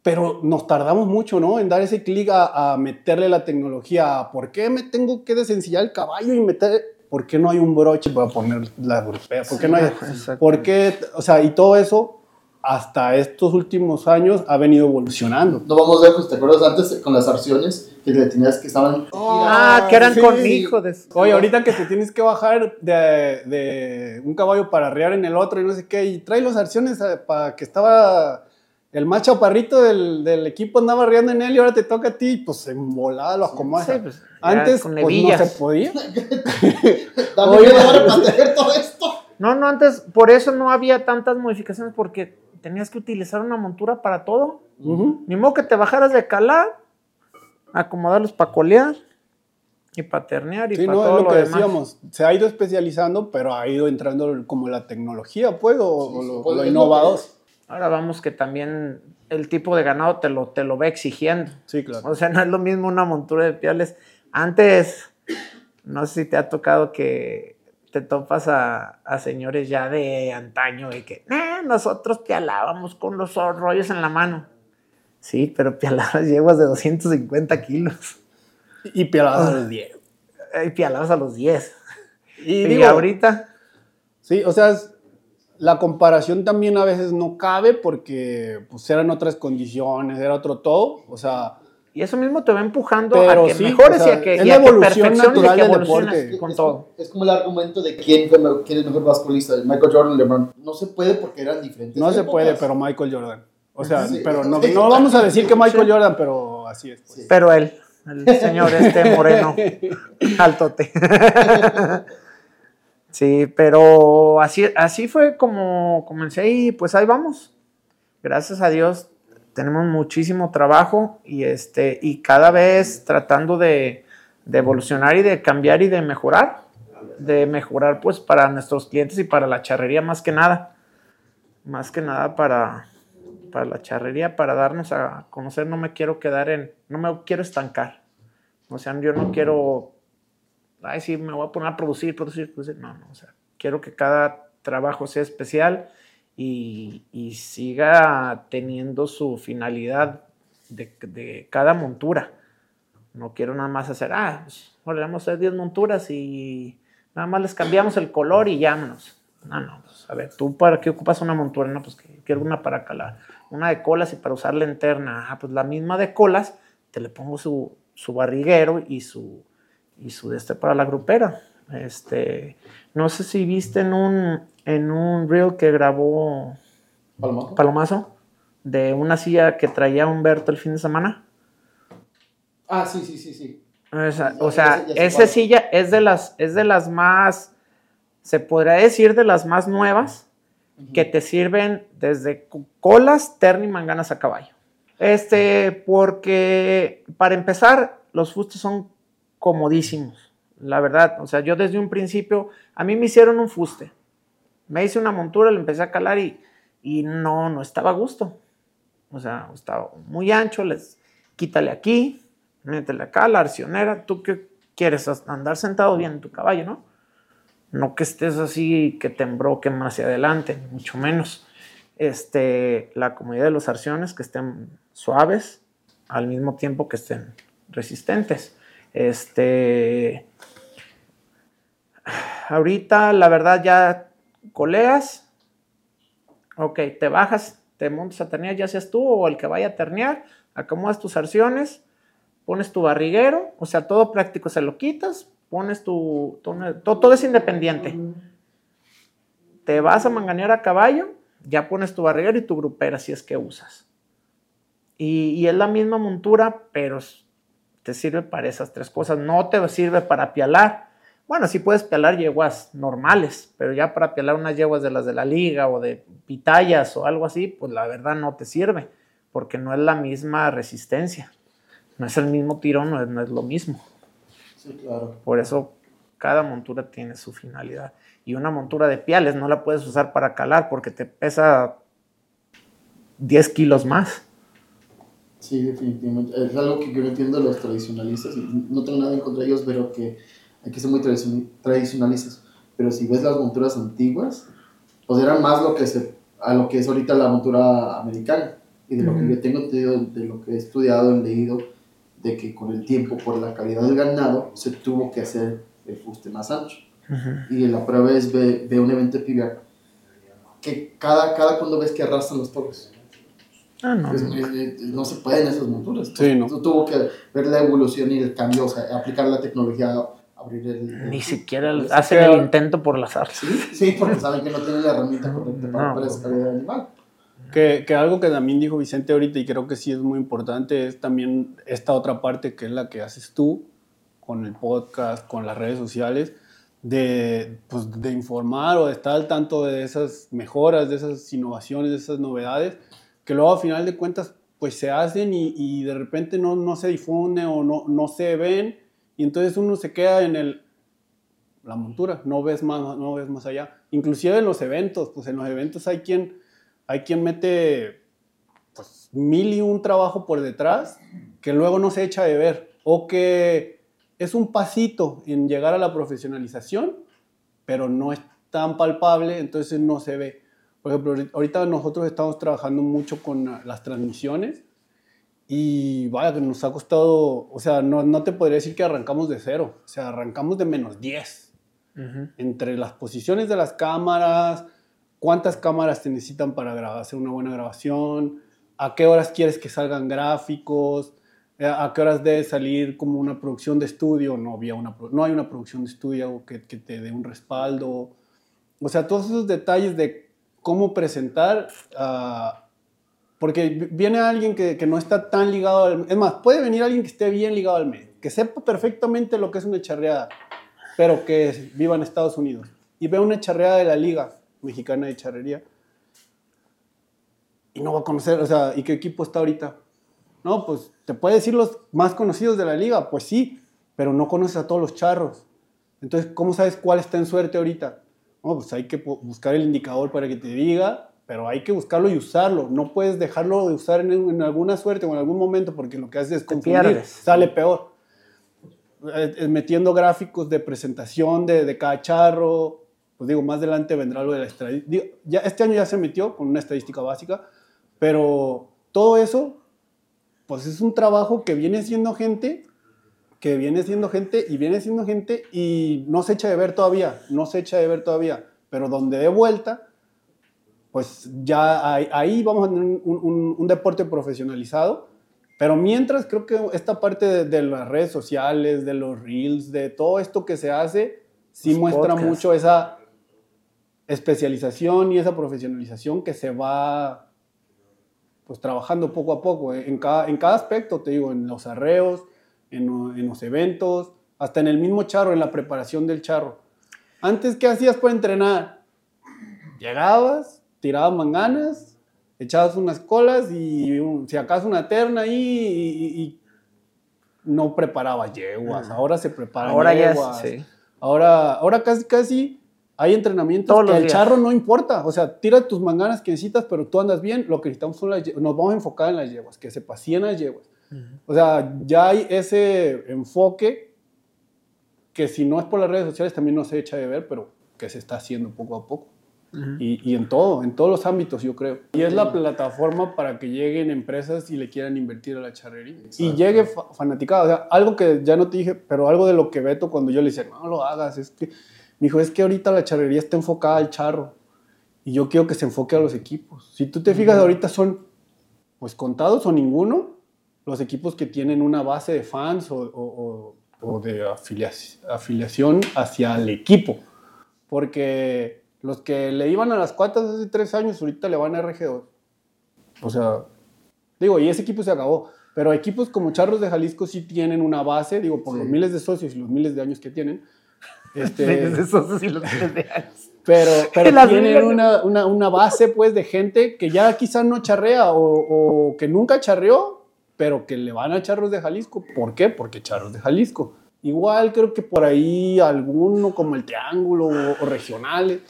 Pero nos tardamos mucho, ¿no? En dar ese clic a, a meterle la tecnología. a, ¿Por qué me tengo que desencillar el caballo y meter... ¿Por qué no hay un broche para poner la europea? ¿Por qué no hay...? ¿Por qué? O sea, y todo eso hasta estos últimos años ha venido evolucionando. No vamos lejos, ¿te acuerdas antes con las arciones que le tenías que estaban... Ah, que eran sí. con hijo de... Oye, ahorita que te tienes que bajar de, de un caballo para arrear en el otro y no sé qué, y trae las acciones para que estaba el más chaparrito del, del equipo andaba arreando en él y ahora te toca a ti, pues en volada lo acomodas. Sí, pues, Antes pues, no se podía. Dame Oye. para tener todo esto. No, no, antes, por eso no había tantas modificaciones, porque tenías que utilizar una montura para todo. Ni modo que te bajaras de calar, acomodarlos para colear y para ternear y Sí, para no, todo es lo que demás. decíamos. Se ha ido especializando, pero ha ido entrando como la tecnología, pues, o, Sí, o lo, pues, lo innovador. Ahora vamos que también el tipo de ganado te lo, te lo va exigiendo. Sí, claro. O sea, no es lo mismo una montura de piales. Antes, no sé si te ha tocado que te topas a, a señores ya de antaño y que "Nah, nosotros pialábamos con los rollos en la mano. Sí, pero pialadas yeguas de 250 kilos. Y pialadas a los 10. Y pialadas a los 10. Y, Y, digo, ahorita, Sí, o sea, es- la comparación también a veces no cabe porque pues eran otras condiciones, era otro todo, o sea, y eso mismo te va empujando Pero a que sí, mejores o sea, y a que, es y la a que evolución perfecciones y natural que del evoluciones deporte. con es, todo. Es como el argumento de quién fue, quién es mejor basculista, Michael Jordan o LeBron. No se puede porque eran diferentes. no se puede, pero Michael Jordan. O sea, Sí. pero no, no vamos a decir que Michael Jordan, pero así es. pues. Sí. Pero él, el señor este moreno, altote. Sí, pero así, así fue como comencé y pues ahí vamos. Gracias a Dios tenemos muchísimo trabajo y este y cada vez tratando de, evolucionar y de cambiar y de mejorar, de mejorar pues para nuestros clientes y para la charrería más que nada, más que nada para para la charrería, para darnos a conocer, no me quiero quedar en, no me quiero estancar. O sea, yo no quiero, ay, sí, me voy a poner a producir, producir, producir. No, no, o sea, quiero que cada trabajo sea especial y, siga teniendo su finalidad de, cada montura. No quiero nada más hacer, ah, ahora vamos a hacer 10 monturas y nada más les cambiamos el color y llámanos. No, no, pues, a ver, ¿tú para qué ocupas una montura? No, pues quiero una para calar, una de colas y para usar la interna. Ah, pues la misma de colas, te le pongo su, su barriguero y su, y su de este para la grupera. Este, no sé si viste en un, en un reel que grabó Palomazo. Palomazo de una silla que traía Humberto el fin de semana. Ah, sí, sí, sí, sí. O sea, Ya- o ya sea, esa silla es de las, es de las más, se podría decir de las más nuevas que te sirven desde colas, terni manganas a caballo. Este, porque para empezar, los fustes son comodísimos, la verdad. O sea, yo desde un principio, a mí me hicieron un fuste. Me hice una montura, le empecé a calar y, y no, no estaba a gusto. O sea, estaba muy ancho, les quítale aquí, métele acá, la arcionera. ¿Tú qué quieres? Andar sentado bien en tu caballo, ¿no? No que estés así, que te embroquen hacia adelante, mucho menos. Este, la comodidad de los arciones, que estén suaves, al mismo tiempo que estén resistentes. Este, ahorita, la verdad, ya coleas, ok, te bajas, te montas a ternear, ya seas tú o el que vaya a ternear, acomodas tus arciones, pones tu barriguero, o sea, todo práctico, se lo quitas, pones tu, todo, todo es independiente. Te vas a manganear a caballo, ya pones tu barriguero y tu grupera si es que usas. Y, y es la misma montura, pero te sirve para esas tres cosas. No te sirve para pialar. Bueno, sí puedes pialar yeguas normales, pero ya para pialar unas yeguas de las de la liga o de pitayas o algo así, pues la verdad no te sirve, porque no es la misma resistencia. No es el mismo tirón, no es, no es lo mismo. Sí, claro. Por eso cada montura tiene su finalidad. Y una montura de piales no la puedes usar para calar porque te pesa 10 kilos más. Sí, definitivamente. Es algo que yo no entiendo de los tradicionalistas. No tengo nada en contra de ellos, pero que hay que ser muy tradicion- tradicionalistas. Pero si ves las monturas antiguas, pues eran más lo que se, a lo que es ahorita la montura americana. Y de lo que yo tengo entendido, de lo que he estudiado, he leído, de que con el tiempo, por la calidad del ganado, se tuvo que hacer el fuste más ancho. Y la prueba es ve, ve un evento de pibiar que cada, cada cuando ves que arrastran los toros. Ah, no. Es- es- es- no se pueden esas monturas. Sí, no. Tu- Tuvo que ver la evolución y el cambio, o sea, aplicar la tecnología, abrir el... Ni el- siquiera el- hacen el intento por las artes. Sí, sí, porque saben que no tienen la herramienta correcta para, No. calidad de animal. Que, que algo que también dijo Vicente ahorita y creo que sí es muy importante es también esta otra parte que es la que haces tú con el podcast, con las redes sociales, de, pues, de informar o de estar al tanto de esas mejoras, de esas innovaciones, de esas novedades, que luego a final de cuentas pues se hacen y, y de repente no, no se difunden o no, no se ven y entonces uno se queda en el, la montura, no ves más, no ves más allá. Inclusive en los eventos, pues en los eventos hay quien, hay quien mete pues, mil y un trabajo por detrás que luego no se echa de ver o que es un pasito en llegar a la profesionalización, pero no es tan palpable, entonces no se ve. Por ejemplo, ahorita nosotros estamos trabajando mucho con las transmisiones Y vaya, que nos ha costado, o sea, no, no te podría decir que arrancamos de cero, o sea, arrancamos de menos 10. Entre las posiciones de las cámaras, cuántas cámaras te necesitan para hacer una buena grabación, a qué horas quieres que salgan gráficos, eh, a qué horas debe salir como una producción de estudio, no, había una, no hay una producción de estudio que, que te dé un respaldo. O sea, todos esos detalles de cómo presentar, uh, porque viene alguien que, que, no está tan ligado al... Es más, puede venir alguien que esté bien ligado al medio, que sepa perfectamente lo que es una charreada, pero que viva en Estados Unidos y ve una charreada de la Liga Mexicana de Charrería y no va a conocer, o sea, ¿y qué equipo está ahorita? No, pues te puede decir los más conocidos de la liga, pues sí, pero no conoces a todos los charros. Entonces, ¿cómo sabes cuál está en suerte ahorita? No, pues hay que buscar el indicador para que te diga, pero hay que buscarlo y usarlo. No puedes dejarlo de usar en, alguna suerte o en algún momento porque lo que haces es confundir, sale peor. Eh, eh, metiendo gráficos de presentación de, de cada charro, pues digo, más adelante vendrá lo de la estadística. Ya, este año ya se metió con una estadística básica, pero todo eso, pues es un trabajo que viene siendo gente, que viene siendo gente y viene siendo gente y no se echa de ver todavía, no se echa de ver todavía, pero donde dé vuelta, pues ya ahí, vamos a tener un, deporte profesionalizado. Pero mientras creo que esta parte de, las redes sociales, de los reels, de todo esto que se hace, sí muestra mucho esa especialización y esa profesionalización que se va pues trabajando poco a poco, eh, en cada, en cada aspecto, te digo, en los arreos, en, en, los eventos, hasta en el mismo charro, en la preparación del charro. Antes, ¿qué hacías para entrenar? Llegabas, tirabas manganas, echabas unas colas y si acaso una terna ahí y, no preparabas yeguas. Ahora se preparan ahora yeguas. Ya, ahora, ahora casi, casi hay entrenamientos que el charro no importa. O sea, tira tus manganas que necesitas, pero tú andas bien. Lo que necesitamos son las Nos vamos a enfocar en las yeguas, que se pasien las yeguas. O sea, ya hay ese enfoque que si no es por las redes sociales también no se echa de ver, pero que se está haciendo poco a poco. Y, y, en todo, en todos los ámbitos, yo creo. Y es la plataforma para que lleguen empresas y le quieran invertir a la charrería. Y llegue fanaticada. O sea, algo que ya no te dije, pero algo de lo que Beto cuando yo le decía, no lo hagas, es que me dijo, es que ahorita la charrería está enfocada al charro y yo quiero que se enfoque a los equipos. Si tú te fijas, ahorita son pues contados o ninguno los equipos que tienen una base de fans o, de afiliación hacia el equipo. Porque los que le iban a las cuatas hace tres años, ahorita le van a RG2. O sea, digo, y ese equipo se acabó. Pero equipos como Charros de Jalisco sí tienen una base, digo, por los miles de socios y los miles de años que tienen, este, pero, pero tienen una, una, una, base pues de gente que ya quizás no charrea o, o, que nunca charreó, pero que le van a Charros de Jalisco. ¿Por qué? Porque Charros de Jalisco. Igual creo que por ahí alguno como el Triángulo o, regionales,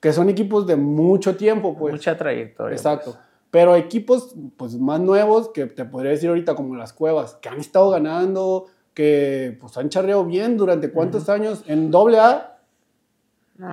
que son equipos de mucho tiempo pues. Mucha trayectoria. Exacto. Pues. Pero equipos pues más nuevos que te podría decir ahorita como las cuevas, que han estado ganando, que pues han charreado bien durante cuántos años en doble A.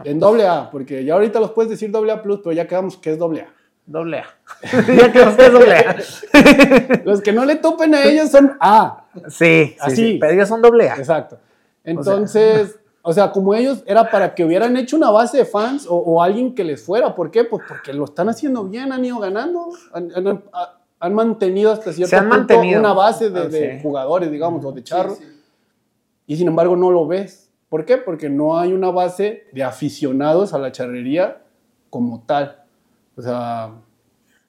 En doble A, porque ya ahorita los puedes decir doble A plus, pero ya quedamos que es doble A. Doble A. ya quedamos que es doble A. los que no le topen a ellos son A. Sí, así. Sí, pero ellos son doble A. Exacto. Entonces, o sea, como ellos, era para que hubieran hecho una base de fans o, alguien que les fuera. ¿Por qué? Pues porque lo están haciendo bien, han ido ganando han mantenido hasta cierto punto una base de, jugadores, digamos, o de charros. Y sin embargo no lo ves. ¿Por qué? Porque no hay una base de aficionados a la charrería como tal. O sea,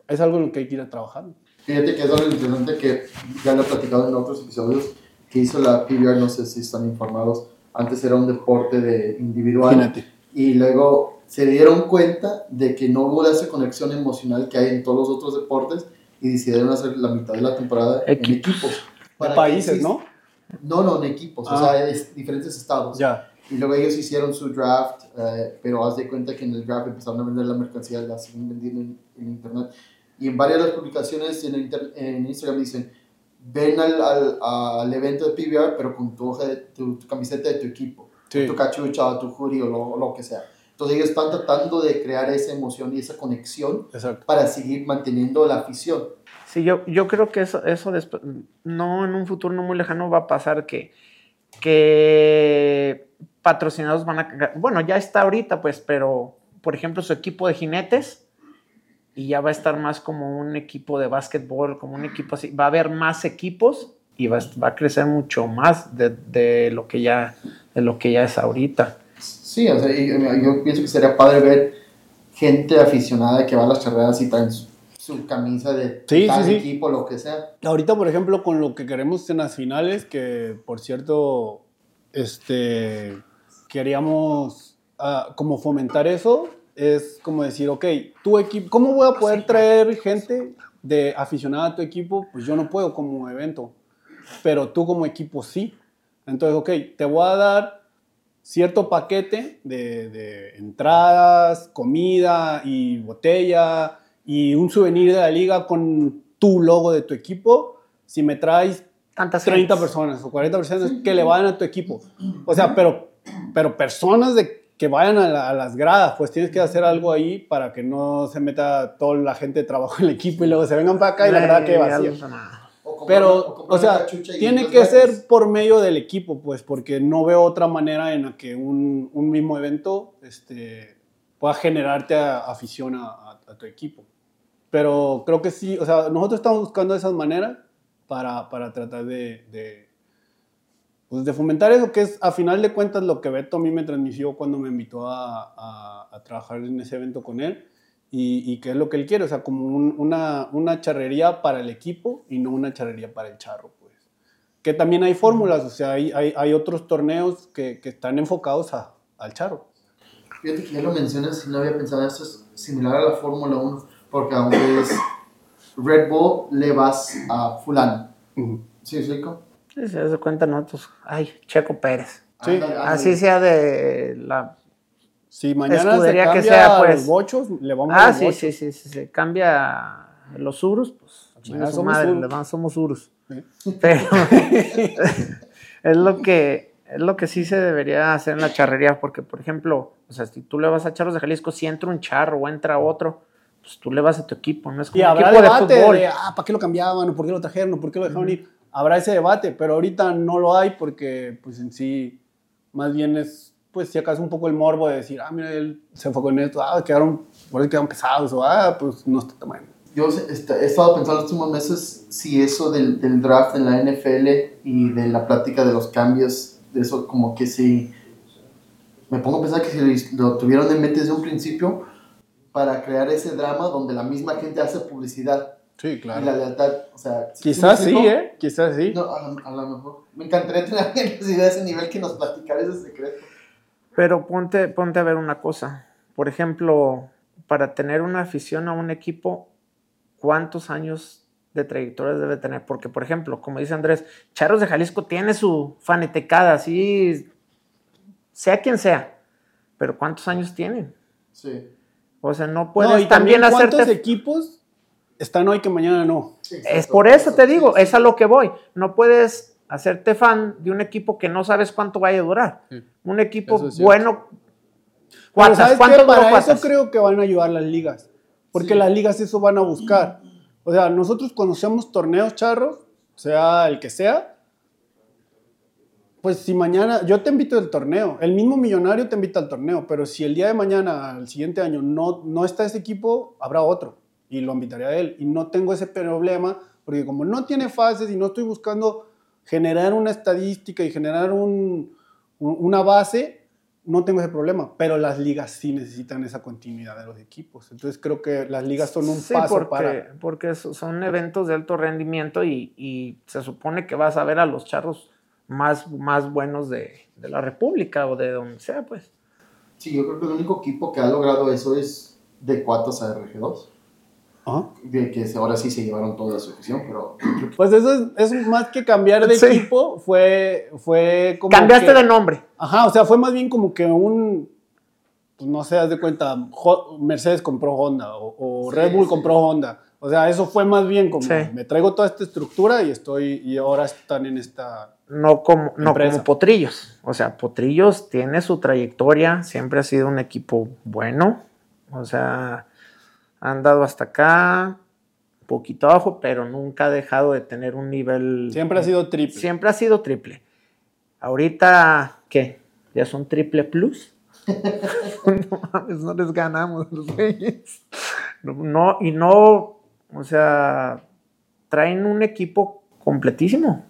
es algo en lo que hay que ir a trabajar. Fíjate que es algo interesante que ya lo he platicado en otros episodios que hizo la PBR, no sé si están informados, antes era un deporte de individual. Fíjate. Y luego se dieron cuenta de que no hubo esa conexión emocional que hay en todos los otros deportes y decidieron hacer la mitad de la temporada en equipos. Para países, ¿no? No, no, en equipos, o ah. sea, es, diferentes estados. Ya. Y luego ellos hicieron su draft, eh, pero haz de cuenta que en el draft empezaron a vender la mercancía, la siguen vendiendo en, internet. Y en varias de las publicaciones en, en Instagram dicen, ven al, al, al, evento de PBR, pero con tu, hoja de, tu, camiseta de tu equipo, tu cachucha, tu jury o lo, lo, que sea. Entonces ellos están tratando de crear esa emoción y esa conexión Exacto. para seguir manteniendo la afición. Sí, yo, yo creo que eso, eso después, no en un futuro no muy lejano va a pasar que, que patrocinados van a... Bueno, ya está ahorita, pues, pero, por ejemplo, su equipo de jinetes y ya va a estar más como un equipo de básquetbol, como un equipo así. Va a haber más equipos y va, a- va a crecer mucho más de, de lo que ya, de lo que ya es ahorita. Sí, o sea, yo pienso que sería padre ver gente aficionada que va a las charreadas y traen su, su camisa de Sí, tal sí, sí. equipo, lo que sea. Ahorita, por ejemplo, con lo que queremos en las finales, que por cierto, este, queríamos ah, como fomentar eso, es como decir, ok, tu equipo, ¿cómo voy a poder traer gente de aficionada a tu equipo? Pues yo no puedo como evento, pero tú como equipo sí. Entonces, ok, te voy a dar cierto paquete de, de entradas, comida y botella y un souvenir de la liga con tu logo de tu equipo. Si me traes Tantas 30 gentes. personas o 40 personas que le vayan a tu equipo. O sea, pero, pero personas de, que vayan a, la- a las gradas, pues tienes que hacer algo ahí para que no se meta toda la gente de trabajo en el equipo y luego se vengan para acá y la grada quede vacía. O comprar Pero, o o sea, tiene que ser por medio del equipo, pues, porque no veo otra manera en la que un, un mismo evento este, pueda generarte a- afición a, a- a tu equipo. Pero creo que sí, o sea, nosotros estamos buscando esas maneras para, para tratar de, de, pues, de fomentar eso, que es a final de cuentas lo que Beto a mí me transmitió cuando me invitó a, a- a trabajar en ese evento con él y, y que es lo que él quiere, o sea, como un- una, una charrería para el equipo y no una charrería para el charro, pues. Que también hay fórmulas, o sea, hay, hay, hay otros torneos que, que están enfocados a, al charro. Fíjate que ya lo mencionas y no había pensado, esto es similar a la Fórmula 1, porque aunque es Red Bull, le vas a fulano. ¿Sí, explico? Sí, se hace cuenta nosotros. Ay, Checo Pérez. Sí. Ándale, ándale. Así sea de la. Si mañana se Escudería cambia que sea, pues. los bochos, le vamos Ah, a los sí, bochos. sí, sí, sí, sí. Cambia los surus, pues. chinga Mañana su somos madre, surus. le vamos- somos surus. Sí. Pero es lo que es lo que sí se debería hacer en la charrería, porque por ejemplo, o sea, si tú le vas a Charros de Jalisco, si entra un charro o entra otro, pues tú le vas a tu equipo, no es como Y un habrá equipo de debate fútbol. de, ah, ¿para qué lo cambiaban? ¿O por qué lo trajeron? ¿O por qué lo dejaron ir? Habrá ese debate, pero ahorita no lo hay porque, pues en sí, más bien es, pues si acaso un poco el morbo de decir, ah, mira, él se enfocó en esto, ah, quedaron, por eso quedaron pesados, o ah, pues no está tan bueno. Yo est- he estado pensando los últimos meses si eso del, del draft en la NFL y de la plática de los cambios, de eso como que si... Me pongo a pensar que si lo tuvieron en mente desde un principio para crear ese drama donde la misma gente hace publicidad Sí, y la lealtad, o sea... ¿sí- Quizás sí? ¿eh? Quizás sí. No, a, lo- a lo mejor. Me encantaría tener a alguien de ese nivel que nos platicara ese secreto. Pero ponte, ponte a ver una cosa. Por ejemplo, para tener una afición a un equipo, ¿cuántos años de trayectoria debe tener? Porque, por ejemplo, como dice Andrés, Charros de Jalisco tiene su fanetecada, así, sea quien sea. Pero ¿cuántos años tienen? Sí. O sea, no No, puedes y también ¿cuántos hacerte... equipos están hoy que mañana no? Es por eso te digo, es a lo que voy. No puedes hacerte fan de un equipo que no sabes cuánto vaya a durar. Sí. Un equipo es bueno. Pero ¿Cuántas? ¿sabes ¿Cuánto qué? duró Para eso creo que van a ayudar las ligas. Porque Sí. las ligas eso van a buscar. O sea, nosotros conocemos torneos charros, sea el que sea. Pues si mañana, yo te invito al torneo, el mismo millonario te invita al torneo, pero si el día de mañana, al siguiente año, no, no está ese equipo, habrá otro y lo invitaré a él. Y no tengo ese problema, porque como no tiene fases y no estoy buscando generar una estadística y generar un- un- una base, no tengo ese problema, pero las ligas sí necesitan esa continuidad de los equipos. Entonces creo que las ligas son un Sí, paso porque, para... porque so- son eventos de alto rendimiento y, y se supone que vas a ver a los charros más, más buenos de, de la República o de donde sea, pues. Sí, yo creo que el único equipo que ha logrado eso es de Cuatas a RG2. De que ahora sí se llevaron toda su afición, pero Pues eso es, es más que cambiar de Sí. equipo, fue, fue como Cambiaste que- de nombre. Ajá, o sea, fue más bien como que un, pues no sé, haz de cuenta, Mercedes compró Honda o, o Sí, Red Bull sí. compró Honda. O sea, eso fue más bien como Sí. me traigo toda esta estructura y estoy y ahora están en esta No como, no como Potrillos. O sea, Potrillos tiene su trayectoria, siempre ha sido un equipo bueno. O sea, han dado hasta acá, poquito abajo, pero nunca ha dejado de tener un nivel. siempre ha sido triple. Siempre ha sido triple. Ahorita, ¿qué? ¿Ya son triple plus? no mames, no les ganamos los güeyes. No, no, y no, o sea, traen un equipo completísimo.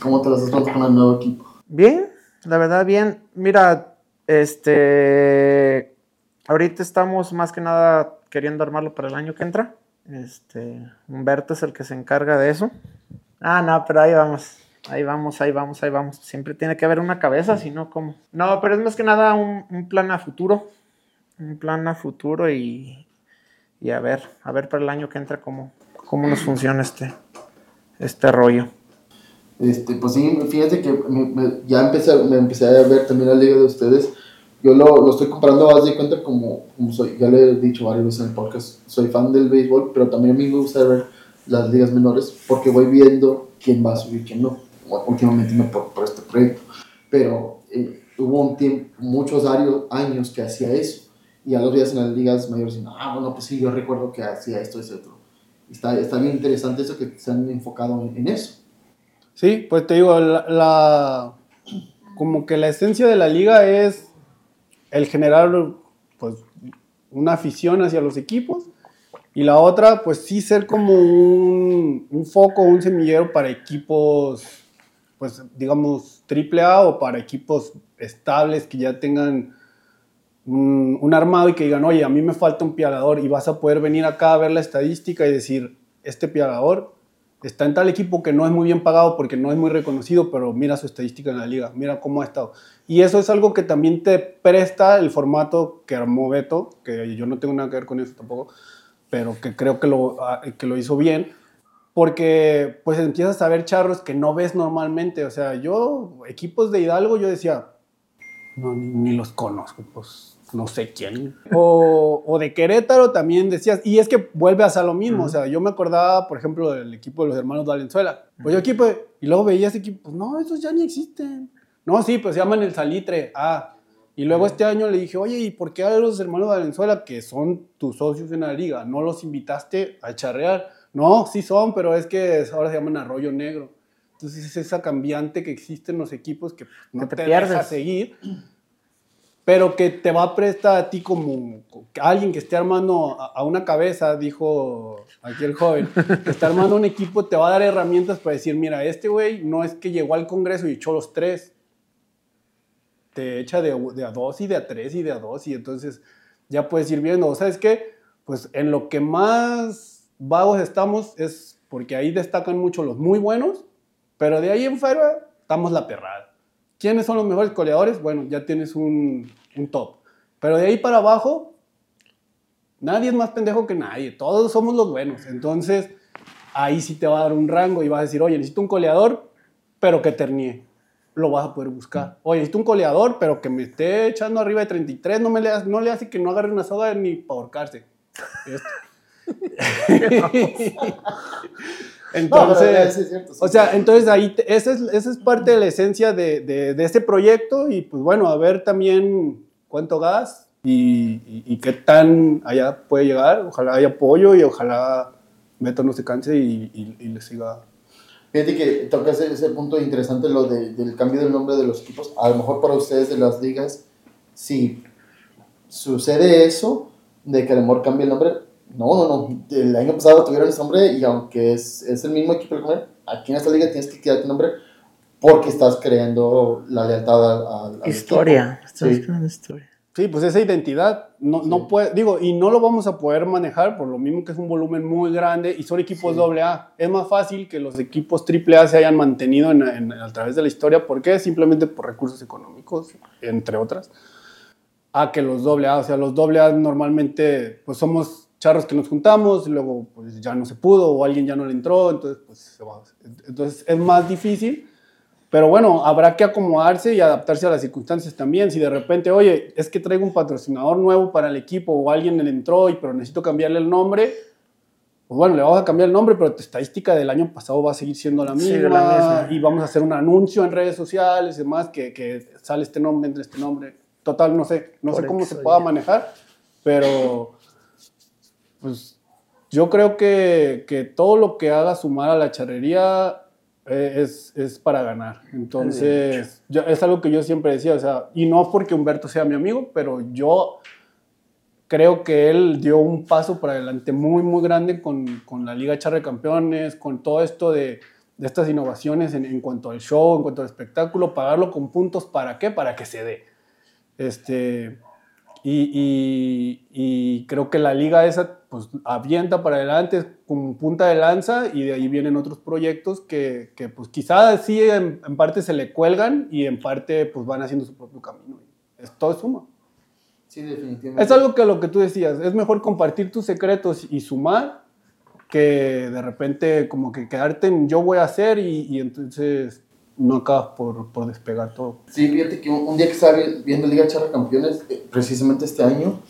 ¿Cómo te las estás pasando con el nuevo equipo? Bien, la verdad, bien. Mira, este. Ahorita estamos más que nada queriendo armarlo para el año que entra. Este. Humberto es el que se encarga de eso. Ah, no, pero ahí vamos. Ahí vamos, ahí vamos, ahí vamos. Siempre tiene que haber una cabeza, si no, ¿cómo? No, pero es más que nada un, un plan a futuro. Un plan a futuro y. Y a ver, a ver para el año que entra cómo, cómo nos funciona este, este rollo. Este, pues sí, fíjate que me- me- ya empecé, me empecé a ver también la liga de ustedes. Yo lo, lo estoy comparando, haz de cuenta, como, como soy, ya le he dicho varias veces en el podcast, soy fan del béisbol, pero también a mí me gusta ver las ligas menores porque voy viendo quién va a subir, quién no. Últimamente me por, por este proyecto. Pero eh, hubo un tiempo, muchos años que hacía eso. Y a los días en las ligas mayores, dicen, ah, bueno, pues sí, yo recuerdo que hacía esto, ese otro. Está, está bien interesante eso que se han enfocado en, en eso. Sí, pues te digo, la, la- como que la esencia de la liga es el generar pues una afición hacia los equipos y la otra pues sí ser como un, un foco, un semillero para equipos pues digamos triple A o para equipos estables que ya tengan un, armado y que digan, oye, a mí me falta un pialador y vas a poder venir acá a ver la estadística y decir, este pialador está en tal equipo que no es muy bien pagado porque no es muy reconocido, pero mira su estadística en la liga, mira cómo ha estado. Y eso es algo que también te presta el formato que armó Beto, que yo no tengo nada que ver con eso tampoco, pero que creo que lo, ah, que lo hizo bien, porque pues empiezas a ver charros que no ves normalmente. O sea, yo, equipos de Hidalgo, yo decía, no, ni, los conozco, pues no sé quién. O, o de Querétaro también decías, y es que vuelve a ser lo mismo, o sea, yo me acordaba, por ejemplo, del equipo de los hermanos Valenzuela. Pues yo equipo, de- y luego veía ese equipo, pues no, esos ya ni existen. No, sí, pues se llaman el Salitre, ah. Y luego este año le dije, oye, ¿y por qué a los hermanos Valenzuela, que son tus socios en la liga, no los invitaste a charrear? No, sí son, pero es que ahora se llaman Arroyo Negro. Entonces es esa cambiante que existe en los equipos que no te, te pierdes. deja seguir, pero que te va a prestar a ti como alguien que esté armando a, a una cabeza, dijo aquí el joven, que está armando un equipo, te va a dar herramientas para decir, mira, este güey no es que llegó al Congreso y echó los tres, te echa de, a dos y de a tres y de a dos y entonces ya puedes ir viendo, ¿sabes qué? Pues en lo que más vagos estamos es porque ahí destacan mucho los muy buenos, pero de ahí en fuera estamos la perrada. ¿Quiénes son los mejores coleadores? Bueno, ya tienes un, un top. Pero de ahí para abajo, nadie es más pendejo que nadie. Todos somos los buenos. Entonces, ahí sí te va a dar un rango y vas a decir, oye, necesito un coleador, pero que ternie. Lo vas a poder buscar. Oye, necesito un coleador, pero que me esté echando arriba de 33. No, me le, hace- no le hace que no agarre una soga ni para ahorcarse. Entonces, No, cierto, o sea, entonces ahí, te- esa, es, esa es parte de la esencia de, de, de este proyecto y pues bueno, a ver también cuánto gas y, y- y qué tan allá puede llegar. Ojalá haya apoyo y ojalá Beto no se canse y, y- y le siga. Fíjate que tocas ese, ese punto interesante, lo de- del cambio del nombre de los equipos. A lo mejor para ustedes de las ligas, si sucede eso, de que a lo mejor cambie el nombre, no, no, no. El año pasado tuvieron ese nombre y aunque es, es el mismo equipo, aquí en esta liga tienes que quedarte nombre porque estás creando la lealtad al, al- al Historia. Estamos Sí. creando historia. Sí, pues esa identidad no, no Sí. puede, digo, y no lo vamos a poder manejar por lo mismo que es un volumen muy grande y son equipos Sí. doble A. Es más fácil que los equipos triple A se hayan mantenido en- en- a través de la historia. ¿Por qué? Simplemente por recursos económicos, entre otras. A que los doble A. O sea, los doble A normalmente, pues somos charros que nos juntamos y luego pues ya no se pudo o alguien ya no le entró, entonces pues se va. Entonces es más difícil. Pero bueno, habrá que acomodarse y adaptarse a las circunstancias también. Si de repente, oye, es que traigo un patrocinador nuevo para el equipo o alguien le entró y pero necesito cambiarle el nombre, pues bueno, le vamos a cambiar el nombre, pero tu estadística del año pasado va a seguir siendo la Sí, misma. la misma. Y vamos a hacer un anuncio en redes sociales y demás que, que sale este nombre, entre este nombre. Total, no sé, no Por sé cómo se pueda manejar, pero pues yo creo que, que todo lo que haga sumar a la charrería es, es para ganar. Entonces, yo- es algo que yo siempre decía, o sea, y no porque Humberto sea mi amigo, pero yo creo que él dio un paso para adelante muy, muy grande con, con la Liga Charre Campeones, con todo esto de, de estas innovaciones en, en cuanto al show, en cuanto al espectáculo, pagarlo con puntos, ¿para qué? Para que se dé. Este, y, y- y creo que la liga esa pues avienta para adelante con punta de lanza y de ahí vienen otros proyectos que, que pues quizás sí en, en parte se le cuelgan y en parte pues van haciendo su propio camino. Es, todo suma. Sí, definitivamente. Es algo que lo que tú decías, es mejor compartir tus secretos y sumar que de repente como que quedarte en yo voy a hacer y, y entonces no acabas por, por despegar todo. Sí, fíjate que un, un día que estaba vi- viendo Liga Charra Campeones, eh, precisamente este año,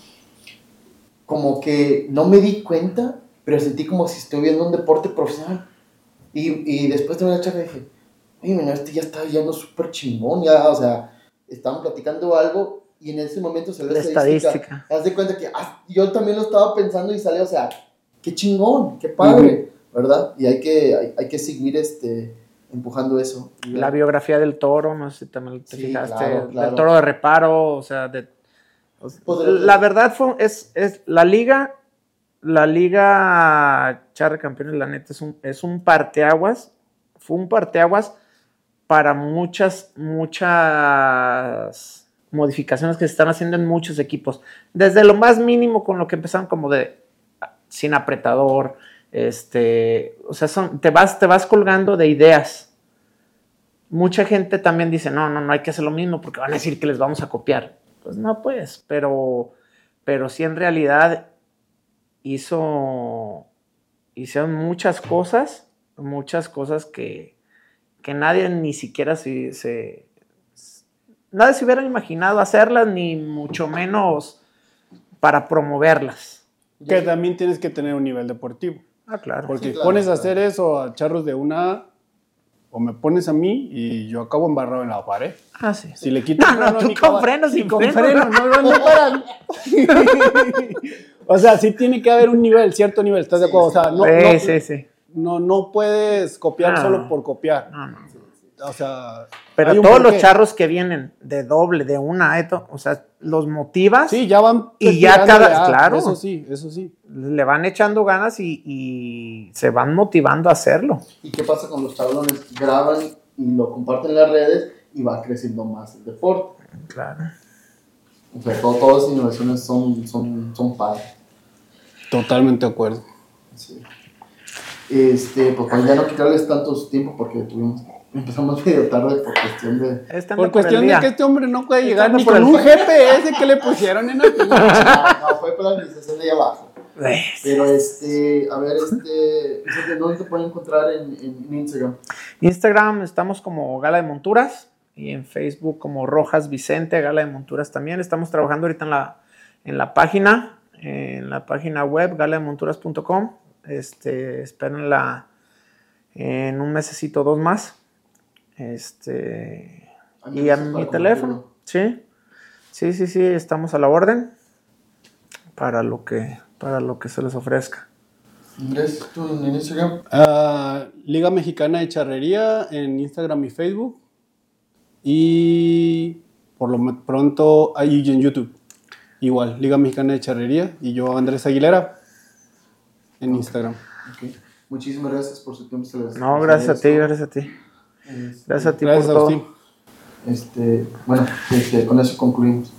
como que no me di cuenta, pero sentí como si estuviera viendo un deporte profesional. Y, y después de una charla dije, oye, mira, este ya está yendo súper chingón, ya, o sea, estaban platicando algo y en ese momento salió La estadística. Haz de cuenta que ah, yo también lo estaba pensando y salió, o sea, qué chingón, qué padre, ¿verdad? Y hay que, hay, hay que seguir este, empujando eso. La biografía del toro, no sé si también te Sí, fijaste, claro, claro. del toro de reparo, o sea, de, o sea, Pues de- la verdad fue, es, es la liga, la liga Charre Campeones, la neta, es un, es un parteaguas, fue un parteaguas para muchas, muchas modificaciones que se están haciendo en muchos equipos, desde lo más mínimo con lo que empezaron como de sin apretador, este, o sea, son, te vas, te vas colgando de ideas. Mucha gente también dice, no, no, no hay que hacer lo mismo porque van a decir que les vamos a copiar. Pues no, pues, pero, pero sí en realidad hizo, hicieron muchas cosas, muchas cosas que, que nadie ni siquiera se, se, nadie se hubiera imaginado hacerlas, ni mucho menos para promoverlas. Que también tienes que tener un nivel deportivo. Ah, claro. Porque Sí, claro, pones a claro. hacer eso a charros de una A, o me pones a mí y yo acabo embarrado en la pared. Ah, sí. Si le quito No, no, tú con freno, sin con freno. freno, no, no, no para. o sea, sí tiene que haber un nivel, cierto nivel, ¿estás de acuerdo? O sea, no, sí, no, sí, sí. no, no puedes copiar Ah. solo por copiar. No, no. O sea, Pero todos los charros que vienen de doble, de una, eto, o sea, los motivas, Sí, ya van. Y ya cada- a- claro. Eso sí, eso sí. le van echando ganas y, y se van motivando a hacerlo. ¿Y qué pasa con los cabrones? Graban y lo comparten en las redes y va creciendo más el deporte. Claro. O sea, todo- todas las innovaciones son, son, son padres. Totalmente de acuerdo. Sí. Este, pues para ya no quitarles tanto su tiempo porque tuvimos, empezamos medio tarde por cuestión de... Estando Por cuestión de que este hombre no puede llegar Estando ni por con el- un GPS que le pusieron en el. No, no, fue por la administración de allá abajo. Eh, Pero este, a ver, este, ¿dónde te pueden encontrar en, en, en Instagram? Instagram estamos como Gala de Monturas y en Facebook como Rojas Vicente, Gala de Monturas también. Estamos trabajando ahorita en la, en la página, en la página web galademonturas.com. Este, espérenla en un mesecito, dos más. Este, y a Para mi teléfono. Sí, sí, sí, sí, estamos a la orden para lo que, para lo que se les ofrezca. Andrés, ¿tú en Instagram? Ah, Liga Mexicana de Charrería en Instagram y Facebook. Y por lo pronto ahí en YouTube. Igual, Liga Mexicana de Charrería. Y yo, Andrés Aguilera, en Instagram. Ok. Muchísimas gracias por su tiempo. se les- No, gracias a ti, gracias a ti. Este, Gracias a ti Gracias, por todo. Este, bueno, este, con eso concluimos.